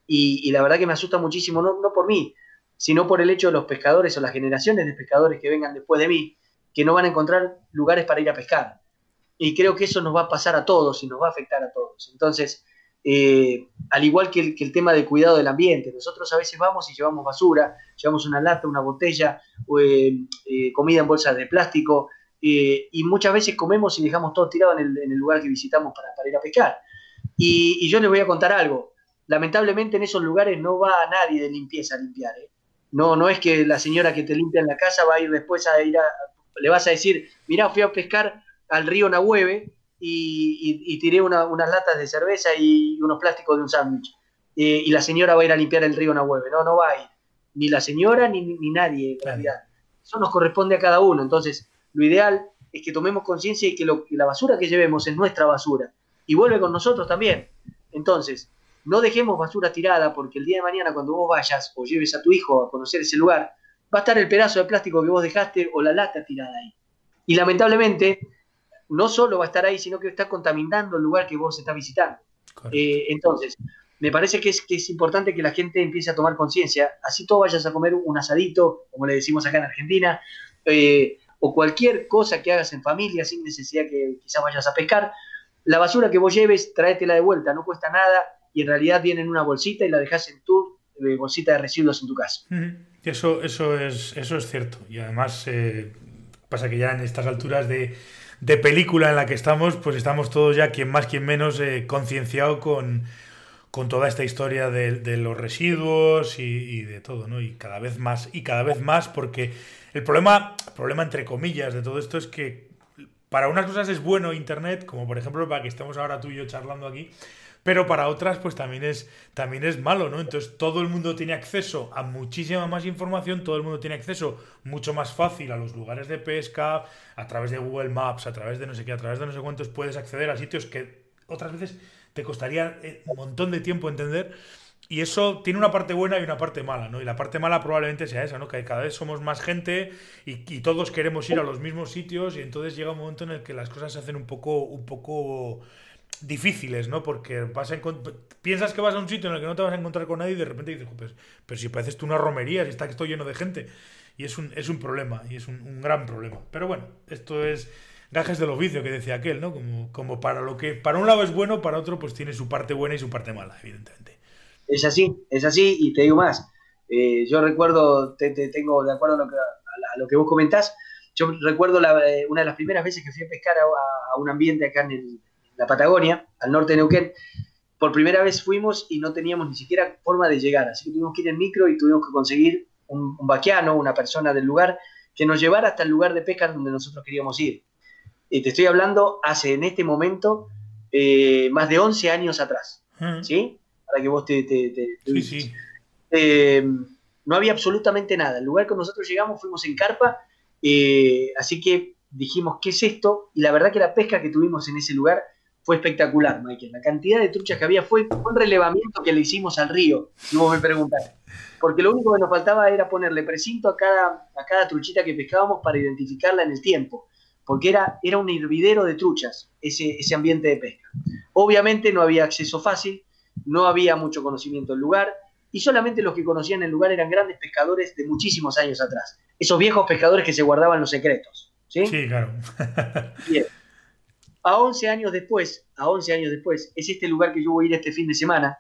Y, la verdad que me asusta muchísimo, no, por mí, sino por el hecho de los pescadores o las generaciones de pescadores que vengan después de mí, que no van a encontrar lugares para ir a pescar. Y creo que eso nos va a pasar a todos y nos va a afectar a todos. Entonces, eh, al igual que el, tema del cuidado del ambiente, nosotros a veces vamos y llevamos basura, llevamos una lata, una botella, eh, eh, comida en bolsas de plástico, y muchas veces comemos y dejamos todo tirado en el, lugar que visitamos para, ir a pescar. Y, y, yo les voy a contar algo. Lamentablemente en esos lugares no va nadie de limpieza a limpiar. ¿eh? No, no es que la señora que te limpia en la casa va a ir después a ir a, le vas a decir, mirá, fui a pescar al río Nahueve y, tiré unas latas de cerveza y unos plásticos de un sándwich. Eh, y la señora va a ir a limpiar el río Nahueve. No, no va a ir. Ni la señora ni, ni nadie, en realidad. Eso nos corresponde a cada uno. Entonces, lo ideal es que tomemos conciencia y que, lo, que la basura que llevemos es nuestra basura. Y vuelve con nosotros también. Entonces, no dejemos basura tirada porque el día de mañana cuando vos vayas o lleves a tu hijo a conocer ese lugar, va a estar el pedazo de plástico que vos dejaste o la lata tirada ahí. Y lamentablemente, no solo va a estar ahí, sino que está contaminando el lugar que vos estás visitando. Eh, entonces, me parece que es, que es importante que la gente empiece a tomar conciencia, así tú vayas a comer un asadito, como le decimos acá en Argentina, eh, o cualquier cosa que hagas en familia sin necesidad que quizás vayas a pescar, la basura que vos lleves, tráetela de vuelta, no cuesta nada, y en realidad viene en una bolsita y la dejas en tu eh, bolsita de residuos en tu casa. Eso, eso, es, eso es cierto. Y además eh, pasa que ya en estas alturas de, película en la que estamos, pues estamos todos ya, quien más, quien menos, eh, concienciado con, toda esta historia de, los residuos y, de todo, ¿no? Y cada vez más, y cada vez más, porque el problema, problema entre comillas de todo esto es que para unas cosas es bueno Internet, como por ejemplo para que estemos ahora tú y yo charlando aquí, pero para otras pues también es, también es malo, ¿no? Entonces todo el mundo tiene acceso a muchísima más información, todo el mundo tiene acceso mucho más fácil a los lugares de pesca, a través de Google Maps, a través de no sé qué, a través de no sé cuántos puedes acceder a sitios que otras veces te costaría eh, un montón de tiempo entender. Y eso tiene una parte buena y una parte mala, ¿no? Y la parte mala probablemente sea esa, ¿no? Que cada vez somos más gente y, todos queremos ir a los mismos sitios y entonces llega un momento en el que las cosas se hacen un poco, un poco difíciles, ¿no? Porque vas a piensas que vas a un sitio en el que no te vas a encontrar con nadie y de repente dices, pues, pero si pareces tú una romería, si está que estoy lleno de gente. Y es un, es un problema, y es un, gran problema. Pero bueno, esto es gajes del oficio que decía aquel, ¿no? Como, como para lo que para un lado es bueno, para otro pues tiene su parte buena y su parte mala, evidentemente. Es así, es así, y te digo más. Eh, yo recuerdo, te, tengo de acuerdo a lo que, a lo que vos comentás, yo recuerdo eh, una de las primeras veces que fui a pescar a un ambiente acá en el, la Patagonia, al norte de Neuquén. Por primera vez fuimos y no teníamos ni siquiera forma de llegar, así que tuvimos que ir en micro y tuvimos que conseguir un, vaquiano, una persona del lugar, que nos llevara hasta el lugar de pesca donde nosotros queríamos ir. Y te estoy hablando hace en este momento eh, más de 11 años atrás, ¿sí? Para que vos te... sí, sí. Eh, no había absolutamente nada. El lugar que nosotros llegamos fuimos en carpa, eh, así que dijimos, ¿qué es esto? Y la verdad que la pesca que tuvimos en ese lugar fue espectacular, Michael. La cantidad de truchas que había fue un relevamiento que le hicimos al río, si vos me preguntás. Porque lo único que nos faltaba era ponerle precinto a cada, a cada truchita que pescábamos para identificarla en el tiempo. Porque era, era un hervidero de truchas ese, ese ambiente de pesca. Obviamente no había acceso fácil, no había mucho conocimiento del lugar, y solamente los que conocían el lugar eran grandes pescadores de muchísimos años atrás. Esos viejos pescadores que se guardaban los secretos. Sí, sí claro. [laughs] Bien. a 11 años después, a 11 años después, es este lugar que yo voy a ir este fin de semana,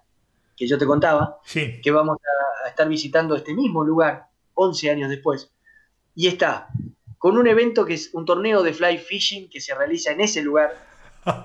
que yo te contaba, que vamos a, estar visitando este mismo lugar 11 años después. Y está con un evento que es un torneo de fly fishing que se realiza en ese lugar.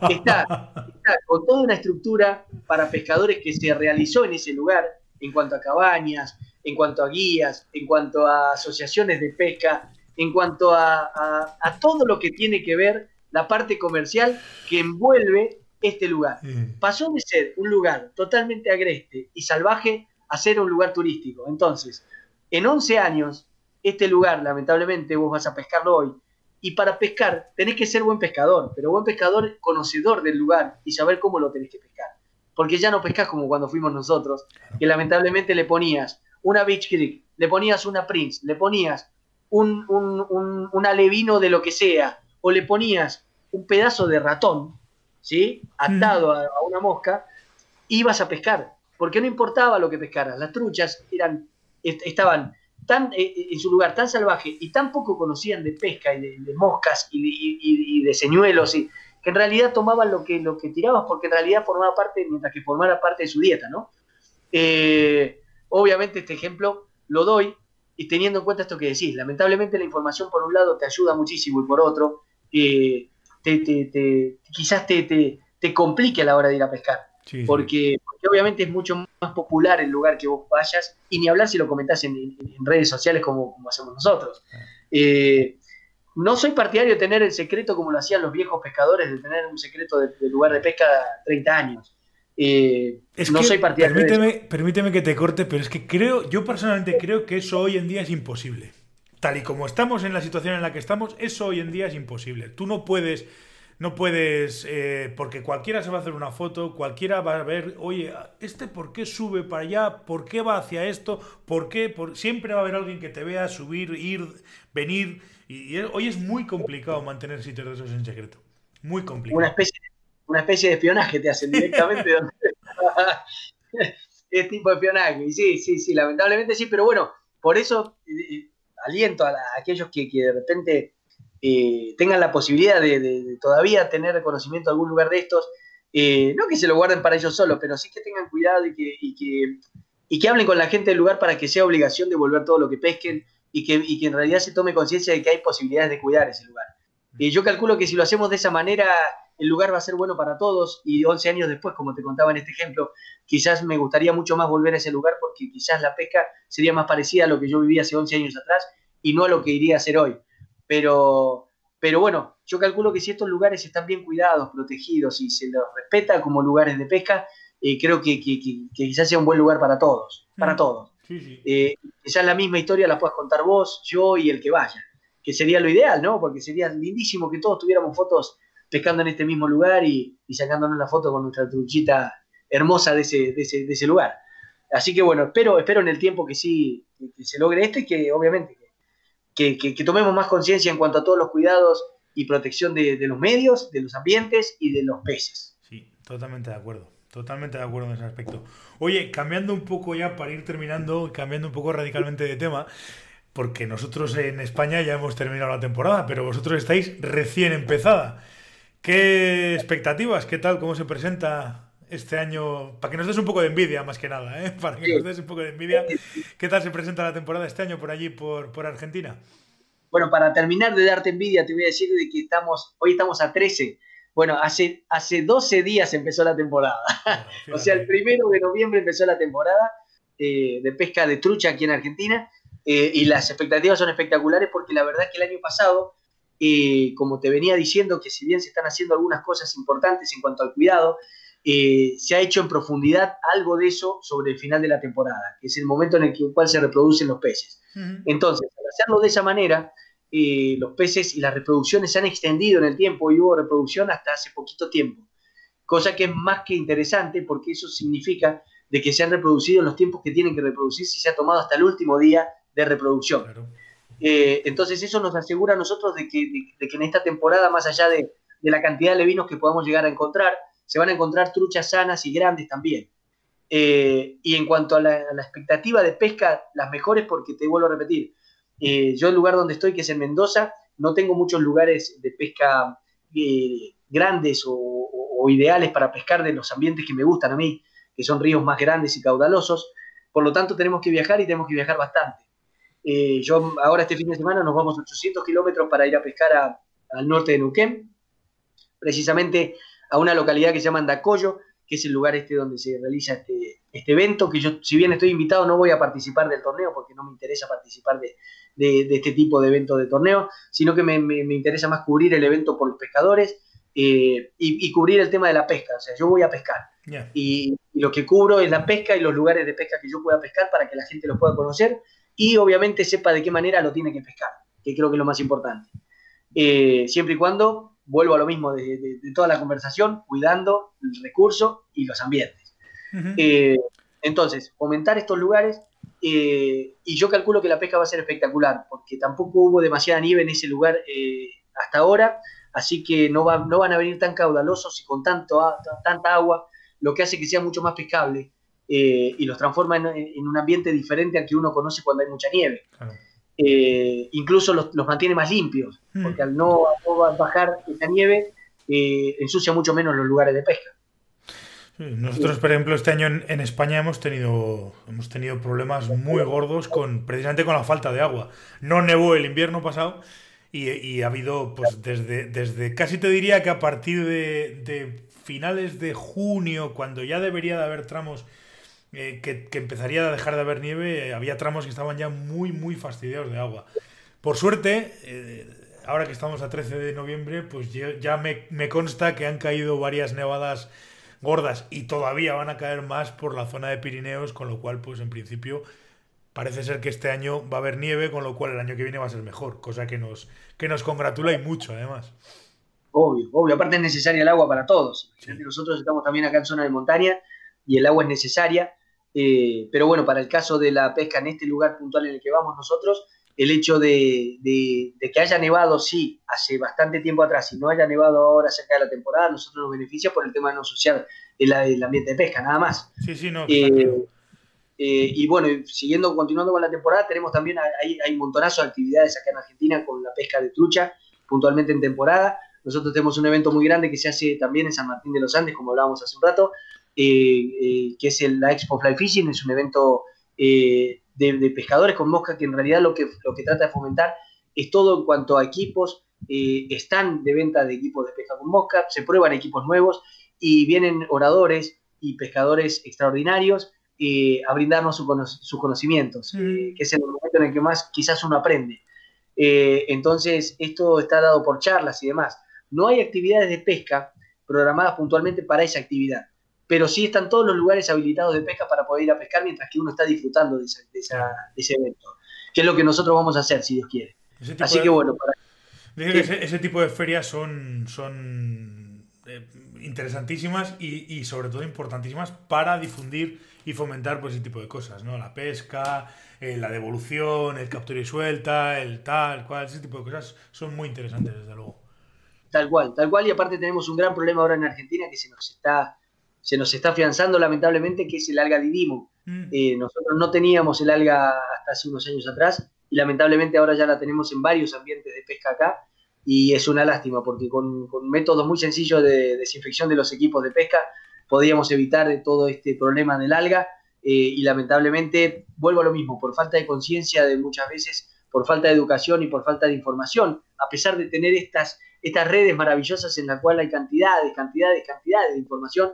Está, está con toda una estructura para pescadores que se realizó en ese lugar, en cuanto a cabañas, en cuanto a guías, en cuanto a asociaciones de pesca, en cuanto a, todo lo que tiene que ver la parte comercial que envuelve este lugar. Pasó de ser un lugar totalmente agreste y salvaje a ser un lugar turístico. Entonces, en 11 años, este lugar, lamentablemente, vos vas a pescarlo hoy. Y para pescar tenés que ser buen pescador, pero buen pescador conocedor del lugar y saber cómo lo tenés que pescar. Porque ya no pescas como cuando fuimos nosotros, que lamentablemente le ponías una Beach Creek, le ponías una Prince, le ponías un, un, alevino de lo que sea, o le ponías un pedazo de ratón, ¿sí? Atado a, una mosca, ibas a pescar, porque no importaba lo que pescaras, las truchas eran, estaban tan, eh, eh, en su lugar tan salvaje y tan poco conocían de pesca y de, moscas y de, señuelos, y, que en realidad tomaban lo que, lo que tirabas porque en realidad formaba parte, mientras que formara parte de su dieta, ¿no? Eh, obviamente este ejemplo lo doy y teniendo en cuenta esto que decís, lamentablemente la información por un lado te ayuda muchísimo y por otro te, quizás te, te, complique a la hora de ir a pescar. Porque, obviamente es mucho más popular el lugar que vos vayas y ni hablar si lo comentás en, redes sociales como, como hacemos nosotros. Eh, no soy partidario de tener el secreto como lo hacían los viejos pescadores, de tener un secreto del de lugar de pesca 30 años. Eh, no soy partidario. Permíteme, permíteme que te corte, pero es que creo, yo personalmente creo que eso hoy en día es imposible. Tal y como estamos en la situación en la que estamos, eso hoy en día es imposible. Tú no puedes, no puedes, eh, porque cualquiera se va a hacer una foto, cualquiera va a ver, oye, este por qué sube para allá, por qué va hacia esto, por qué, por... siempre va a haber alguien que te vea subir, ir, venir. Y, hoy es muy complicado mantener sitios de esos en secreto. Muy complicado. Una especie una especie de espionaje te hacen directamente. [laughs] es tipo de espionaje. Sí, sí, sí, lamentablemente sí, pero bueno, por eso eh, eh, aliento a, aquellos que, de repente eh, tengan la posibilidad de, todavía tener reconocimiento de algún lugar de estos. no que se lo guarden para ellos solos, pero sí que tengan cuidado y que, y que, hablen con la gente del lugar para que sea obligación de volver todo lo que pesquen y que, y que en realidad se tome conciencia de que hay posibilidades de cuidar ese lugar. Y yo calculo que si lo hacemos de esa manera, el lugar va a ser bueno para todos y 11 años después, como te contaba en este ejemplo, quizás me gustaría mucho más volver a ese lugar porque quizás la pesca sería más parecida a lo que yo vivía hace 11 años atrás y no a lo que iría a hacer hoy. Pero, pero bueno, yo calculo que si estos lugares están bien cuidados, protegidos y se los respeta como lugares de pesca, eh, creo que, quizás sea un buen lugar para todos, para mm. todos. Eh, quizás la misma historia la puedas contar vos, yo y el que vaya, que sería lo ideal, ¿no? Porque sería lindísimo que todos tuviéramos fotos pescando en este mismo lugar y, sacándonos la foto con nuestra truchita hermosa de ese, de ese, lugar. Así que bueno, espero, espero en el tiempo que sí que se logre esto y que obviamente que, tomemos más conciencia en cuanto a todos los cuidados y protección de, los medios, de los ambientes y de los peces. Sí, totalmente de acuerdo. Totalmente de acuerdo en ese aspecto. Oye, cambiando un poco ya para ir terminando, cambiando un poco radicalmente de tema, porque nosotros en España ya hemos terminado la temporada, pero vosotros estáis recién empezada. ¿Qué expectativas? ¿Qué tal? ¿Cómo se presenta este año? Para que nos des un poco de envidia, más que nada, ¿eh? [laughs] Para que nos des un poco de envidia. ¿Qué tal se presenta la temporada este año por allí, por, por Argentina? Bueno, para terminar de darte envidia, te voy a decir de que estamos, hoy estamos a 13. Bueno, hace, hace 12 días empezó la temporada. [laughs] o sea, el primero de noviembre empezó la temporada eh, de pesca de trucha aquí en Argentina. Eh, y las expectativas son espectaculares porque la verdad es que el año pasado eh, como te venía diciendo, que si bien se están haciendo algunas cosas importantes en cuanto al cuidado, eh, se ha hecho en profundidad algo de eso sobre el final de la temporada, que es el momento en el cual se reproducen los peces. Entonces, al hacerlo de esa manera, eh, los peces y las reproducciones se han extendido en el tiempo y hubo reproducción hasta hace poquito tiempo, cosa que es más que interesante porque eso significa de que se han reproducido en los tiempos que tienen que reproducirse y se ha tomado hasta el último día de reproducción. Eh, entonces eso nos asegura a nosotros de que, en esta temporada, más allá de, la cantidad de levinos que podamos llegar a encontrar, se van a encontrar truchas sanas y grandes también. Eh, y en cuanto a la, expectativa de pesca, las mejores, porque te vuelvo a repetir, eh, yo el lugar donde estoy, que es en Mendoza, no tengo muchos lugares de pesca grandes o, ideales para pescar de los ambientes que me gustan a mí, que son ríos más grandes y caudalosos. Por lo tanto, tenemos que viajar y tenemos que viajar bastante. Eh, yo ahora este fin de semana nos vamos 800 kilómetros para ir a pescar al norte de Neuquén, precisamente a una localidad que se llama Andacollo, que es el lugar este donde se realiza este, este evento, que yo, si bien estoy invitado, no voy a participar del torneo porque no me interesa participar de, este tipo de eventos de torneo, sino que me, interesa más cubrir el evento por los pescadores eh, y, cubrir el tema de la pesca. O sea, yo voy a pescar. Y, lo que cubro es la pesca y los lugares de pesca que yo pueda pescar para que la gente los pueda conocer y obviamente sepa de qué manera lo tiene que pescar, que creo que es lo más importante. Eh, siempre y cuando vuelvo a lo mismo de, toda la conversación, cuidando el recurso y los ambientes. Eh, entonces, fomentar estos lugares eh, y yo calculo que la pesca va a ser espectacular, porque tampoco hubo demasiada nieve en ese lugar eh, hasta ahora, así que no, no van a venir tan caudalosos y con tanto, tanta agua, lo que hace que sea mucho más pescable y los transforma en, un ambiente diferente al que uno conoce cuando hay mucha nieve. Eh, incluso los, mantiene más limpios, mm. porque al no, bajar esa nieve, eh, ensucia mucho menos los lugares de pesca. nosotros, por ejemplo, este año en, España hemos tenido, hemos tenido problemas muy gordos con precisamente con la falta de agua. No nevó el invierno pasado y, ha habido, pues desde, desde casi te diría que a partir de, de finales de junio, cuando ya debería de haber tramos eh, que, empezaría a dejar de haber nieve, había tramos que estaban ya muy, muy fastidiados de agua. Por suerte, eh, ahora que estamos a 13 de noviembre, pues ya, me, consta que han caído varias nevadas gordas y todavía van a caer más por la zona de Pirineos, con lo cual, pues en principio, parece ser que este año va a haber nieve, con lo cual el año que viene va a ser mejor, cosa que nos, que nos congratula y mucho, además. Obvio, obvio, aparte es necesaria el agua para todos. Nosotros estamos también acá en zona de montaña y el agua es necesaria. Eh, pero bueno, para el caso de la pesca en este lugar puntual en el que vamos nosotros, el hecho de, que haya nevado, sí, hace bastante tiempo atrás, y no haya nevado ahora cerca de la temporada, nosotros nos beneficia por el tema no social, el, el ambiente de pesca, nada más. Sí, sí, no. Eh, eh, y bueno, siguiendo, continuando con la temporada, tenemos también, hay, hay un montonazo de actividades acá en Argentina con la pesca de trucha, puntualmente en temporada. Nosotros tenemos un evento muy grande que se hace también en San Martín de los Andes, como hablábamos hace un rato, eh, eh, que es el, la Expo Fly Fishing, es un evento eh, de, pescadores con mosca que en realidad lo que, lo que trata de fomentar es todo en cuanto a equipos, están de venta de equipos de pesca con mosca, se prueban equipos nuevos y vienen oradores y pescadores extraordinarios a brindarnos sus conocimientos, que es el momento en el que más quizás uno aprende. entonces, esto está dado por charlas y demás. No hay actividades de pesca programadas puntualmente para esa actividad pero sí están todos los lugares habilitados de pesca para poder ir a pescar mientras que uno está disfrutando de, ese evento, que es lo que nosotros vamos a hacer, si Dios quiere. Así que bueno, ese, tipo de ferias son, son eh, interesantísimas y, sobre todo importantísimas para difundir y fomentar pues, ese tipo de cosas, ¿no? La pesca, eh, la devolución, el captura y suelta, el tal, cual, ese tipo de cosas son muy interesantes, desde luego. Tal cual, tal cual, y aparte tenemos un gran problema ahora en Argentina que se nos está se nos está afianzando lamentablemente, que es el alga didimo. Mm. Eh, nosotros no teníamos el alga hasta hace unos años atrás y lamentablemente ahora ya la tenemos en varios ambientes de pesca acá y es una lástima porque con, métodos muy sencillos de desinfección de los equipos de pesca podíamos evitar todo este problema del alga eh, y lamentablemente vuelvo a lo mismo, por falta de conciencia de muchas veces, por falta de educación y por falta de información, a pesar de tener estas, estas redes maravillosas en las cuales hay cantidades, cantidades, cantidades de información,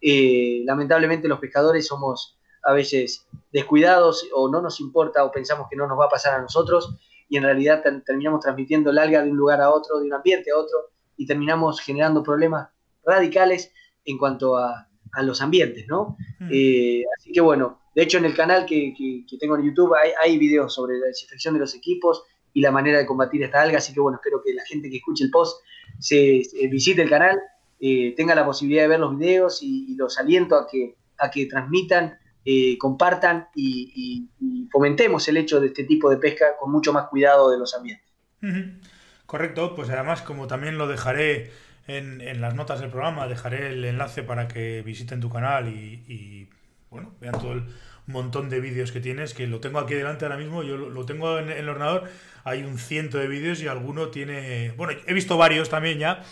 eh, lamentablemente los pescadores somos a veces descuidados o no nos importa o pensamos que no nos va a pasar a nosotros y en realidad terminamos transmitiendo el alga de un lugar a otro, de un ambiente a otro y terminamos generando problemas radicales en cuanto a, los ambientes, ¿no? Mm. Eh, así que bueno, de hecho en el canal que, tengo en YouTube hay, hay, videos sobre la desinfección de los equipos y la manera de combatir esta alga, así que bueno, espero que la gente que escuche el post se visite el canal eh, tenga la posibilidad de ver los videos y, los aliento a que, a que transmitan, eh, compartan y, fomentemos el hecho de este tipo de pesca con mucho más cuidado de los ambientes. Correcto, pues además como también lo dejaré en, las notas del programa, dejaré el enlace para que visiten tu canal y, bueno, vean todo el montón de vídeos que tienes, que lo tengo aquí delante ahora mismo, yo lo, tengo en, el ordenador, hay un ciento de vídeos y alguno tiene, bueno, he visto varios también ya,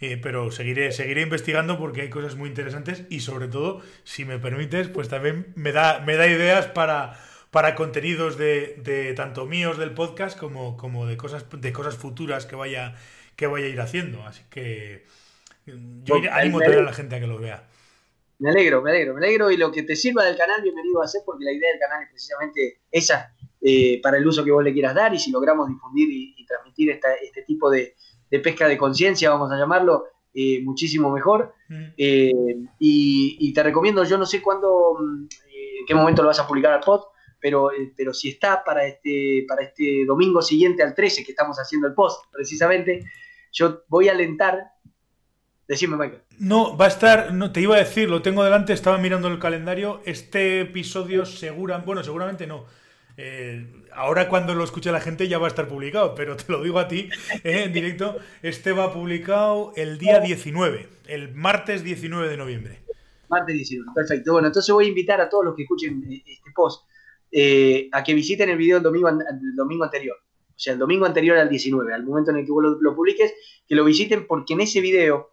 eh, pero seguiré, seguiré investigando porque hay cosas muy interesantes y sobre todo, si me permites, pues también me da, me da ideas para, para contenidos de, tanto míos del podcast como, como de cosas de cosas futuras que vaya, que vaya a ir haciendo. Así que yo animo a la gente a que lo vea. Me alegro, me alegro, me alegro y lo que te sirva del canal, bienvenido a hacer porque la idea del canal es precisamente esa, eh, para el uso que vos le quieras dar y si logramos difundir y, transmitir este tipo de, pesca de conciencia, vamos a llamarlo, eh, muchísimo mejor. Mm. Eh, y, te recomiendo, yo no sé cuándo, mm, en qué momento lo vas a publicar al post, pero, pero si está para este, para este domingo siguiente al 13 que estamos haciendo el post, precisamente, yo voy a alentar Decime, Michael. No, va a estar, no, te iba a decir, lo tengo delante, estaba mirando el calendario. Este episodio segura, bueno, seguramente no. Eh, ahora cuando lo escuche la gente ya va a estar publicado, pero te lo digo a ti eh, en directo. Este va publicado el día 19, el martes 19 de noviembre. Martes 19, perfecto. Bueno, entonces voy a invitar a todos los que escuchen eh, este post a que visiten el video del domingo, el domingo anterior. O sea, el domingo anterior al 19, al momento en el que vos lo, lo publiques, que lo visiten porque en ese video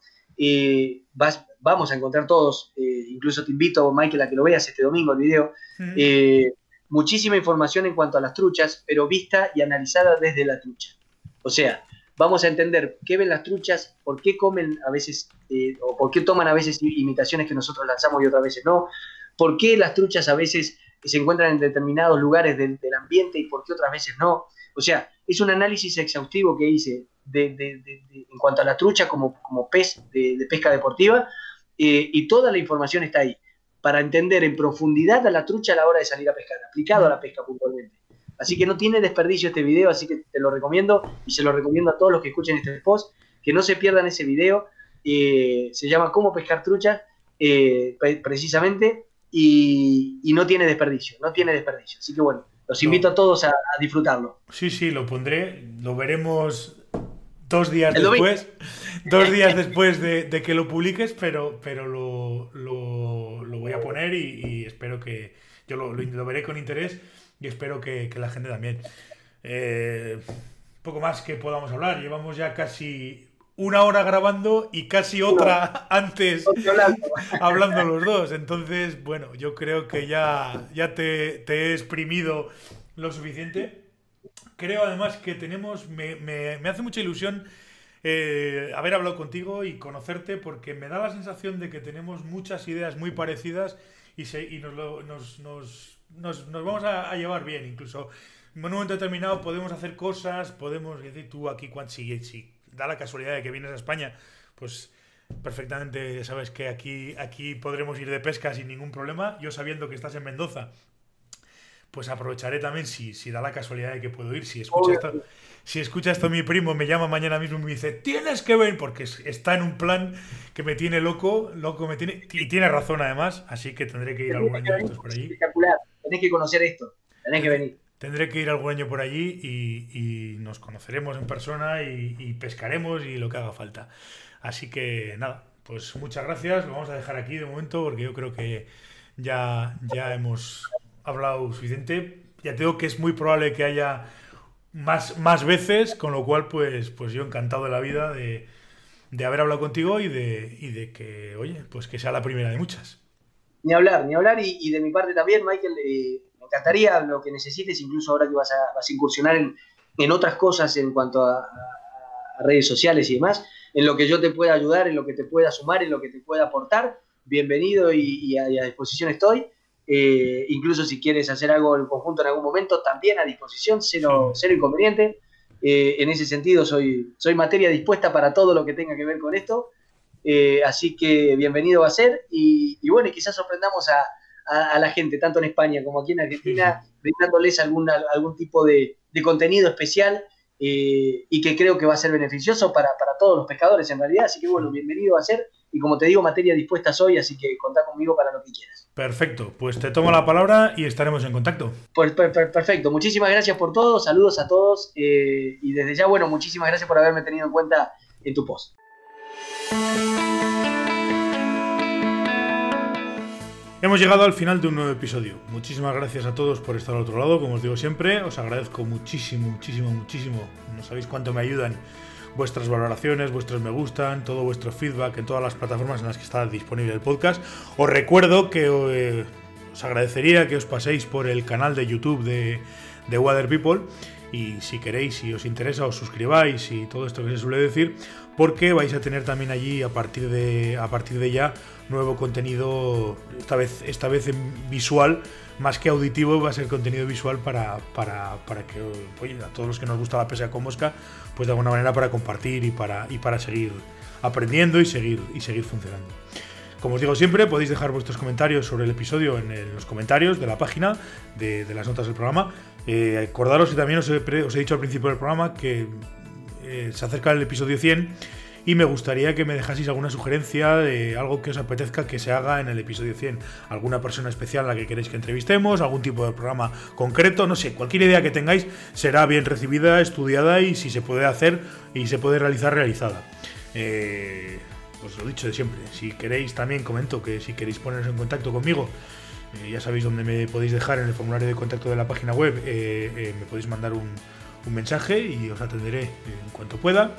vas, vamos a encontrar todos, eh, incluso te invito, Michael, a que lo veas este domingo el video, eh, muchísima información en cuanto a las truchas, pero vista y analizada desde la trucha. O sea, vamos a entender qué ven las truchas, por qué comen a veces, eh, o por qué toman a veces imitaciones que nosotros lanzamos y otras veces no, por qué las truchas a veces se encuentran en determinados lugares del, ambiente y por qué otras veces no. O sea, es un análisis exhaustivo que hice en cuanto a la trucha como, como pez de, pesca deportiva, eh, y toda la información está ahí, para entender en profundidad a la trucha a la hora de salir a pescar, aplicado a la pesca puntualmente. Así que no tiene desperdicio este video, así que te lo recomiendo y se lo recomiendo a todos los que escuchen este post, que no se pierdan ese video. Eh, se llama Cómo pescar trucha, eh, precisamente, y, no tiene desperdicio, no tiene desperdicio. Así que bueno, los invito a todos a, a disfrutarlo. Sí, sí, lo pondré, lo veremos dos días después, dos días [laughs] después de, que lo publiques, pero, pero lo, voy a poner y, espero que yo lo, veré con interés y espero que, la gente también. Eh, poco más que podamos hablar. Llevamos ya casi una hora grabando y casi otra antes [laughs] hablando los dos. Entonces, bueno, yo creo que ya, ya te, te he exprimido lo suficiente creo además que tenemos, me, me, me hace mucha ilusión eh, haber hablado contigo y conocerte porque me da la sensación de que tenemos muchas ideas muy parecidas y, se, y nos, nos, nos, nos, vamos a, llevar bien. Incluso en un momento determinado podemos hacer cosas, podemos decir tú aquí, si, si da la casualidad de que vienes a España, pues perfectamente sabes que aquí, aquí podremos ir de pesca sin ningún problema. Yo sabiendo que estás en Mendoza pues aprovecharé también si, si da la casualidad de que puedo ir. Si escucha, esto, si escucha esto mi primo, me llama mañana mismo y me dice, tienes que ver, porque está en un plan que me tiene loco, loco me tiene, y tiene razón además, así que tendré que ir algún año por allí. Espectacular, tenés que conocer esto, tenés que venir. Tendré que ir algún año por allí y, nos conoceremos en persona y, y, pescaremos y lo que haga falta. Así que nada, pues muchas gracias, lo vamos a dejar aquí de momento porque yo creo que ya, ya hemos hablado suficiente. Ya tengo que es muy probable que haya más, más veces, con lo cual, pues, pues yo encantado de la vida de, haber hablado contigo y de, y de que, oye, pues que sea la primera de muchas. Ni hablar, ni hablar, y, de mi parte también, Michael, eh, me encantaría lo que necesites, incluso ahora que vas a, a incursionar en, en, otras cosas en cuanto a, redes sociales y demás, en lo que yo te pueda ayudar, en lo que te pueda sumar, en lo que te pueda aportar, bienvenido y, a, disposición estoy. Eh, incluso si quieres hacer algo en conjunto en algún momento, también a disposición, cero, cero inconveniente. Eh, en ese sentido, soy, soy materia dispuesta para todo lo que tenga que ver con esto. Eh, así que bienvenido va a ser. Y, bueno, quizás sorprendamos a, la gente, tanto en España como aquí en Argentina, brindándoles algún tipo de, contenido especial y que creo que va a ser beneficioso para, para todos los pescadores en realidad. Así que bueno, bienvenido va a ser. Y como te digo, materia dispuesta soy, así que contá conmigo para lo que quieras. Perfecto, pues te tomo la palabra y estaremos en contacto. Pues perfecto, muchísimas gracias por todo, saludos a todos eh, y desde ya, bueno, muchísimas gracias por haberme tenido en cuenta en tu post. Hemos llegado al final de un nuevo episodio. Muchísimas gracias a todos por estar al otro lado. Como os digo siempre, os agradezco muchísimo, muchísimo, muchísimo. No sabéis cuánto me ayudan vuestras valoraciones, vuestros me gustan, todo vuestro feedback en todas las plataformas en las que está disponible el podcast. Os recuerdo que eh, os agradecería que os paséis por el canal de YouTube de, de Water People y si queréis, si os interesa, os suscribáis y todo esto que se suele decir, porque vais a tener también allí a partir de, a partir de ya nuevo contenido, esta vez, esta vez en visual, más que auditivo, va a ser contenido visual para, para, que a todos los que nos gusta la pesca con mosca, pues de alguna manera para compartir y para, y para seguir aprendiendo y seguir, y seguir funcionando. Como os digo siempre, podéis dejar vuestros comentarios sobre el episodio en, los comentarios de la página, de, las notas del programa. Eh, acordaros que también os he, dicho al principio del programa que eh, se acerca el episodio 100 y me gustaría que me dejaseis alguna sugerencia de algo que os apetezca que se haga en el episodio 100. Alguna persona especial a la que queréis que entrevistemos, algún tipo de programa concreto, no sé, cualquier idea que tengáis será bien recibida, estudiada y si se puede hacer y se puede realizar, realizada. Eh, os lo dicho de siempre, si queréis también comento que si queréis poneros en contacto conmigo, eh, ya sabéis dónde me podéis dejar en el formulario de contacto de la página web, eh, me podéis mandar un, mensaje y os atenderé en cuanto pueda.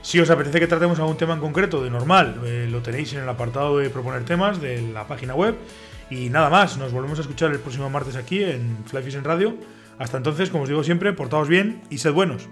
Si os apetece que tratemos algún tema en concreto, de normal, eh, lo tenéis en el apartado de proponer temas de la página web. Y nada más, nos volvemos a escuchar el próximo martes aquí en Fly Fishing Radio. Hasta entonces, como os digo siempre, portaos bien y sed buenos.